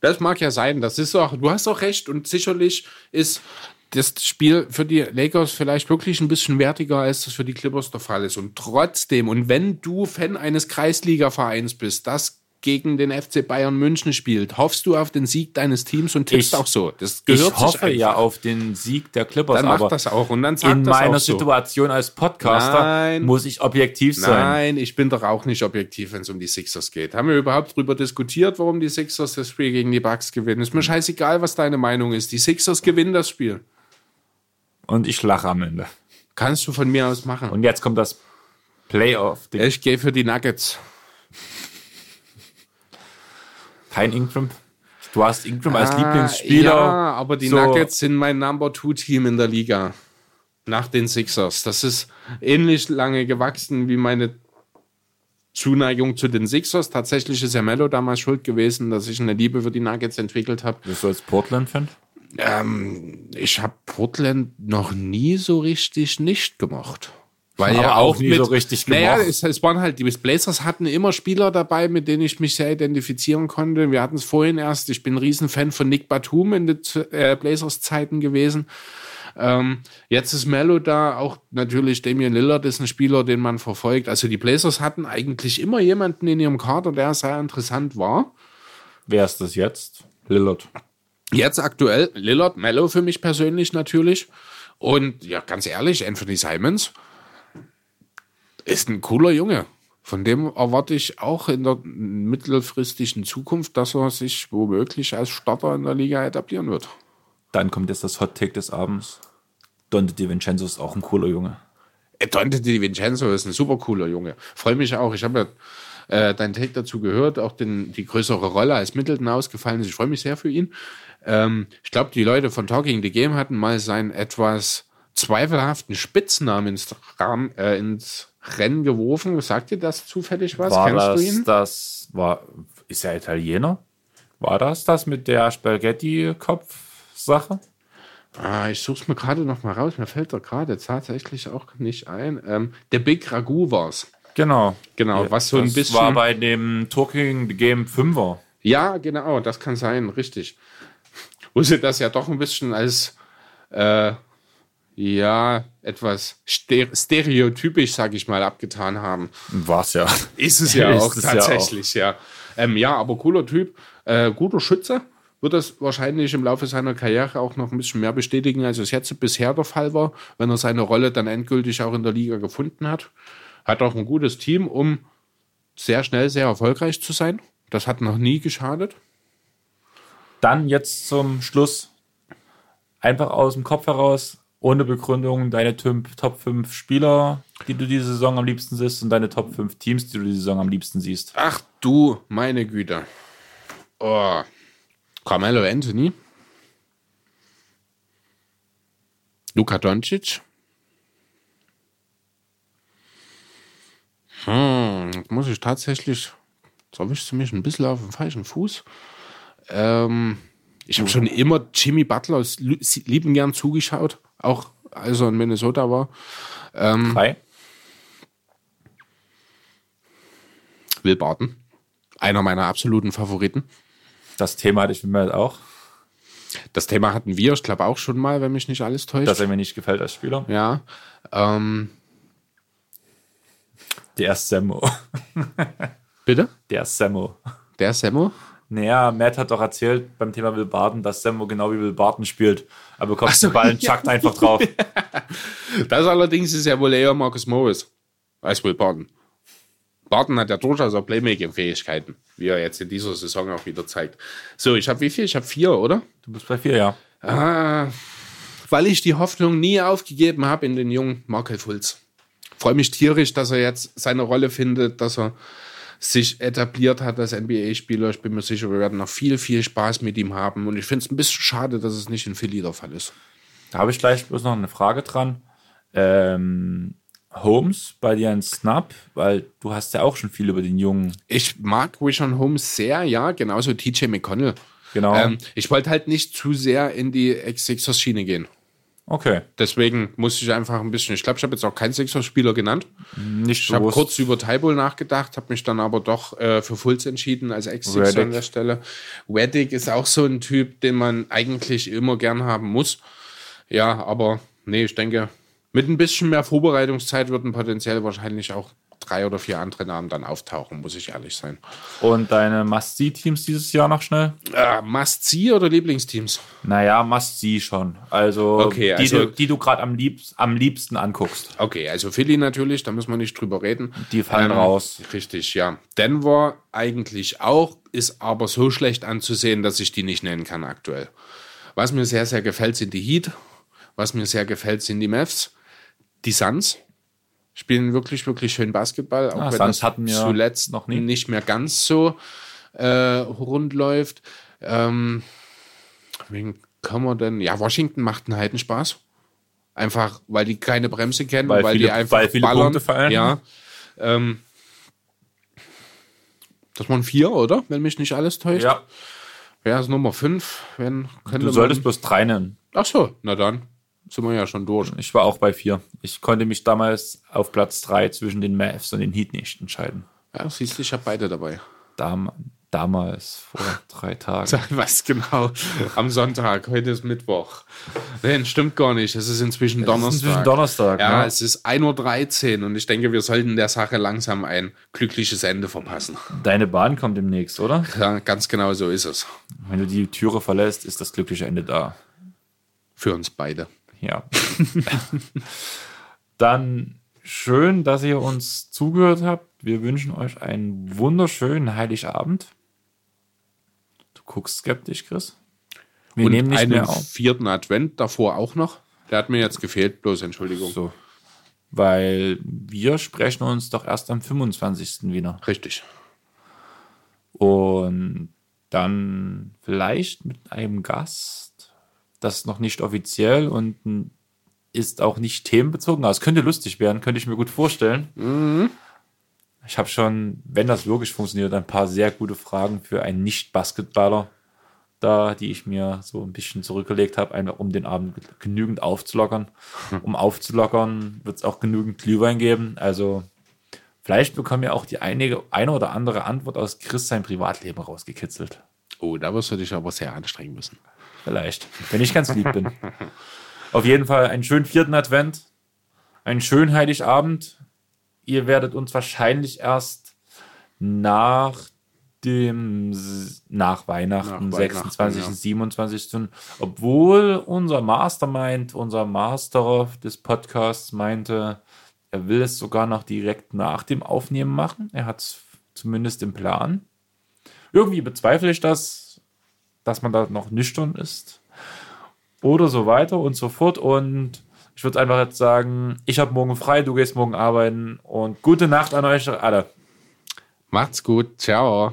B: Das mag ja sein. Das ist auch, du hast auch recht. Und sicherlich ist das Spiel für die Lakers vielleicht wirklich ein bisschen wertiger, als das für die Clippers der Fall ist. Und trotzdem, und wenn du Fan eines Kreisliga-Vereins bist, das gegen den FC Bayern München spielt, hoffst du auf den Sieg deines Teams und tippst
A: Ich-
B: auch so. Das
A: Ich
B: gehört sich
A: hoffe ja auf den Sieg der Clippers,
B: Dann mach
A: aber
B: das auch und dann sag
A: in
B: das
A: meiner
B: auch so.
A: Situation als Podcaster
B: Nein.
A: muss ich objektiv sein.
B: Nein, ich bin doch auch nicht objektiv, wenn es um die Sixers geht. Haben wir überhaupt drüber diskutiert, warum die Sixers das Spiel gegen die Bucks gewinnen? Ist mir scheißegal, was deine Meinung ist. Die Sixers gewinnen das Spiel.
A: Und ich lache am Ende.
B: Kannst du von mir aus machen.
A: Und jetzt kommt das Playoff.
B: Ich gehe für die Nuggets.
A: Kein Ingram. Du hast Ingram als Lieblingsspieler.
B: Ja, aber die
A: So.
B: Nuggets sind mein Number Two Team in der Liga. Nach den Sixers. Das ist ähnlich lange gewachsen wie meine Zuneigung zu den Sixers. Tatsächlich ist ja Mello damals schuld gewesen, dass ich eine Liebe für die Nuggets entwickelt habe.
A: Bist du als Portland-Fan?
B: Ähm, ich habe Portland noch nie so richtig nicht gemocht. Weil
A: Aber
B: ja
A: auch
B: auch
A: nie
B: mit,
A: so richtig
B: Naja,
A: gemocht.
B: es, es waren halt, die Blazers hatten immer Spieler dabei, mit denen ich mich sehr identifizieren konnte. Wir hatten es vorhin erst. Ich bin ein Riesenfan von Nick Batum in den äh, Blazers-Zeiten gewesen. Ähm, jetzt ist Mello da, auch natürlich Damian Lillard ist ein Spieler, den man verfolgt. Also die Blazers hatten eigentlich immer jemanden in ihrem Kader, der sehr interessant war.
A: Wer ist das jetzt? Lillard.
B: Jetzt aktuell Lillard, Mello für mich persönlich natürlich. Und ja, ganz ehrlich, Anthony Simons ist ein cooler Junge. Von dem erwarte ich auch in der mittelfristigen Zukunft, dass er sich womöglich als Starter in der Liga etablieren wird.
A: Dann kommt jetzt das Hot Take des Abends. Dante DiVincenzo ist auch ein cooler Junge.
B: Äh, Dante Di Vincenzo ist ein super cooler Junge. Freue mich auch. Ich habe ja äh, deinen Take dazu gehört, auch den, die größere Rolle als Middleton ausgefallen ist. Ich freue mich sehr für ihn. Ähm, ich glaube, die Leute von Talking the Game hatten mal seinen etwas zweifelhaften Spitznamen ins, Rahmen, äh, ins Rennen geworfen. Sagt dir das zufällig was?
A: War
B: Kennst
A: das,
B: du ihn?
A: das war, ist er Italiener? War das das mit der Spaghetti-Kopf-Sache?
B: Ah, ich suche es mir gerade noch mal raus. Mir fällt da gerade tatsächlich auch nicht ein. Ähm, der Big Ragu war's.
A: Genau.
B: Genau, was so ein
A: das
B: bisschen-
A: war bei dem Talking the Game 5er.
B: Ja, genau, das kann sein, richtig. Wo sie das ja doch ein bisschen als äh, ja etwas stereotypisch, sage ich mal, abgetan haben.
A: War's ja.
B: Ist es ja
A: Ist
B: auch
A: es ja
B: tatsächlich, ja. Ähm, ja, aber cooler Typ, äh, guter Schütze. Wird das wahrscheinlich im Laufe seiner Karriere auch noch ein bisschen mehr bestätigen, als es jetzt bisher der Fall war, wenn er seine Rolle dann endgültig auch in der Liga gefunden hat. Hat auch ein gutes Team, um sehr schnell sehr erfolgreich zu sein. Das hat noch nie geschadet.
A: Dann jetzt zum Schluss einfach aus dem Kopf heraus, ohne Begründung, deine Top Top 5 Spieler, die du diese Saison am liebsten siehst und deine Top 5 Teams, die du diese Saison am liebsten siehst.
B: Ach du, meine Güte. Oh. Carmelo Anthony. Luka Doncic. Hm, muss ich tatsächlich, jetzt erwischst du mich ein bisschen auf dem falschen Fuß. Ähm, ich habe schon immer Jimmy Butler aus lieben gern zugeschaut, auch als er in Minnesota war. Ähm,
A: Drei.
B: Will Barton, einer meiner absoluten Favoriten.
A: Das Thema hatte ich mir auch,
B: Das Thema hatten wir, ich glaube auch schon mal, wenn mich nicht alles täuscht.
A: dass er mir nicht gefällt als Spieler.
B: ja. Ähm,
A: Der Sammo.
B: bitte?
A: Der Sammo.
B: Der Semmo?
A: Naja, Matt hat doch erzählt beim Thema Will Barton, dass Sammo genau wie Will Barton spielt. Er bekommt
B: so,
A: den Ball und
B: ja.
A: chuckt einfach drauf.
B: Das allerdings ist ja wohl eher Marcus Morris als Will Barton. Barton hat ja durchaus auch Playmaking-Fähigkeiten, wie er jetzt in dieser Saison auch wieder zeigt. So, ich habe wie viel? Ich habe vier, oder?
A: Du bist bei vier, ja.
B: Ah, weil ich die Hoffnung nie aufgegeben habe in den jungen Markel Fulz. Freue mich tierisch, dass er jetzt seine Rolle findet, dass er sich etabliert hat als NBA-Spieler. Ich bin mir sicher, wir werden noch viel, viel Spaß mit ihm haben. Und ich finde es ein bisschen schade, dass es nicht in Philly der Fall ist.
A: Da habe ich gleich bloß noch eine Frage dran. Ähm, Holmes bei dir ein Snap, weil du hast ja auch schon viel über den Jungen.
B: Ich mag Rishon Holmes sehr, ja, genauso TJ McConnell.
A: Genau.
B: Ähm, ich wollte halt nicht zu sehr in die Ex-Sixers-Schiene gehen.
A: Okay.
B: Deswegen musste ich einfach ein bisschen, ich glaube, ich habe jetzt auch keinen Sixers-Spieler genannt.
A: Nicht
B: Ich habe
A: bewusst.
B: kurz über Tybull nachgedacht, habe mich dann aber doch äh, für Fultz entschieden als Ex-Sixer
A: Redick.
B: an der Stelle. Reddick ist auch so ein Typ, den man eigentlich immer gern haben muss. Ja, aber nee, ich denke, mit ein bisschen mehr Vorbereitungszeit würden potenziell wahrscheinlich auch drei oder vier andere Namen dann auftauchen, muss ich ehrlich sein.
A: Und deine Must-See-Teams dieses Jahr noch schnell?
B: Äh, Must-See oder Lieblingsteams?
A: Naja, Must-See schon. Also,
B: Okay,
A: die,
B: also-
A: du, die du gerade am, liebst, am liebsten anguckst.
B: Okay, also Philly natürlich, da müssen wir nicht drüber reden.
A: Die fallen raus.
B: Richtig, ja. Denver eigentlich auch, ist aber so schlecht anzusehen, dass ich die nicht nennen kann aktuell. Was mir sehr, sehr gefällt, sind die Heat. Was mir sehr gefällt, sind die Mavs. Die Suns spielen wirklich, wirklich schön Basketball, auch
A: Ah,
B: wenn das
A: hatten wir
B: zuletzt
A: noch nie.
B: nicht mehr ganz so äh, rund läuft. Ähm, wen kann man denn? Ja, Washington macht einen heiden Spaß. Einfach, weil die keine Bremse kennen,
A: Weil
B: weil,
A: viele-
B: die einfach
A: weil viele
B: ballern.
A: Punkte fallen.
B: Ja. Ähm, das waren vier, oder? Wenn mich nicht alles täuscht.
A: Ja,
B: Wer ist Nummer fünf? Wenn,
A: du solltest
B: man,
A: bloß drei nennen.
B: Ach so, na dann sind wir ja schon durch.
A: Ich war auch bei vier. Ich konnte mich damals auf Platz drei zwischen den Mavs und den Heat nicht entscheiden.
B: Ja, siehst du, ich habe beide dabei.
A: Dam damals, vor drei Tagen.
B: Was genau? Am Sonntag, heute ist Mittwoch. Nein, stimmt gar nicht. Es ist inzwischen Donnerstag.
A: inzwischen Donnerstag,
B: Ja,
A: ne?
B: es ist 1.13 Uhr und ich denke, wir sollten der Sache langsam ein glückliches Ende verpassen.
A: Deine Bahn kommt demnächst, oder?
B: Ja, ganz genau so ist es.
A: Wenn du die Türe verlässt, ist das glückliche Ende da.
B: Für uns beide.
A: Ja. Dann schön, dass ihr uns zugehört habt. Wir wünschen euch einen wunderschönen Heiligabend. Du guckst skeptisch, Chris. Wir
B: und
A: nehmen nicht
B: einen
A: mehr auf.
B: vierten Advent davor auch noch. Der hat mir jetzt gefehlt, bloß Entschuldigung.
A: So. Weil wir sprechen uns doch erst am 25. wieder.
B: Richtig.
A: Und dann vielleicht mit einem Gast, das ist noch nicht offiziell und ist auch nicht themenbezogen. Aber es könnte lustig werden, könnte ich mir gut vorstellen. Ich habe schon, wenn das wirklich funktioniert, ein paar sehr gute Fragen für einen Nicht-Basketballer da, die ich mir so ein bisschen zurückgelegt habe, einfach um den Abend genügend aufzulockern. Um aufzulockern, wird es auch genügend Glühwein geben. Also Vielleicht bekommen wir auch die einige, eine oder andere Antwort aus Chris sein Privatleben rausgekitzelt.
B: Oh, da wirst du dich aber sehr anstrengen müssen.
A: Vielleicht, wenn ich ganz lieb bin. Auf jeden Fall einen schönen vierten Advent, einen schönen Heiligabend. Ihr werdet uns wahrscheinlich erst nach dem nach Weihnachten, nach 26. Weihnachten, ja. 27. Obwohl unser Mastermind, unser Master des Podcasts meinte, er will es sogar noch direkt nach dem Aufnehmen machen. Er hat es zumindest im Plan. Irgendwie bezweifle ich das, dass man da noch nüchtern ist oder so weiter und so fort. Und ich würde einfach jetzt sagen, ich habe morgen frei, du gehst morgen arbeiten und gute Nacht an euch alle.
B: Macht's gut, ciao.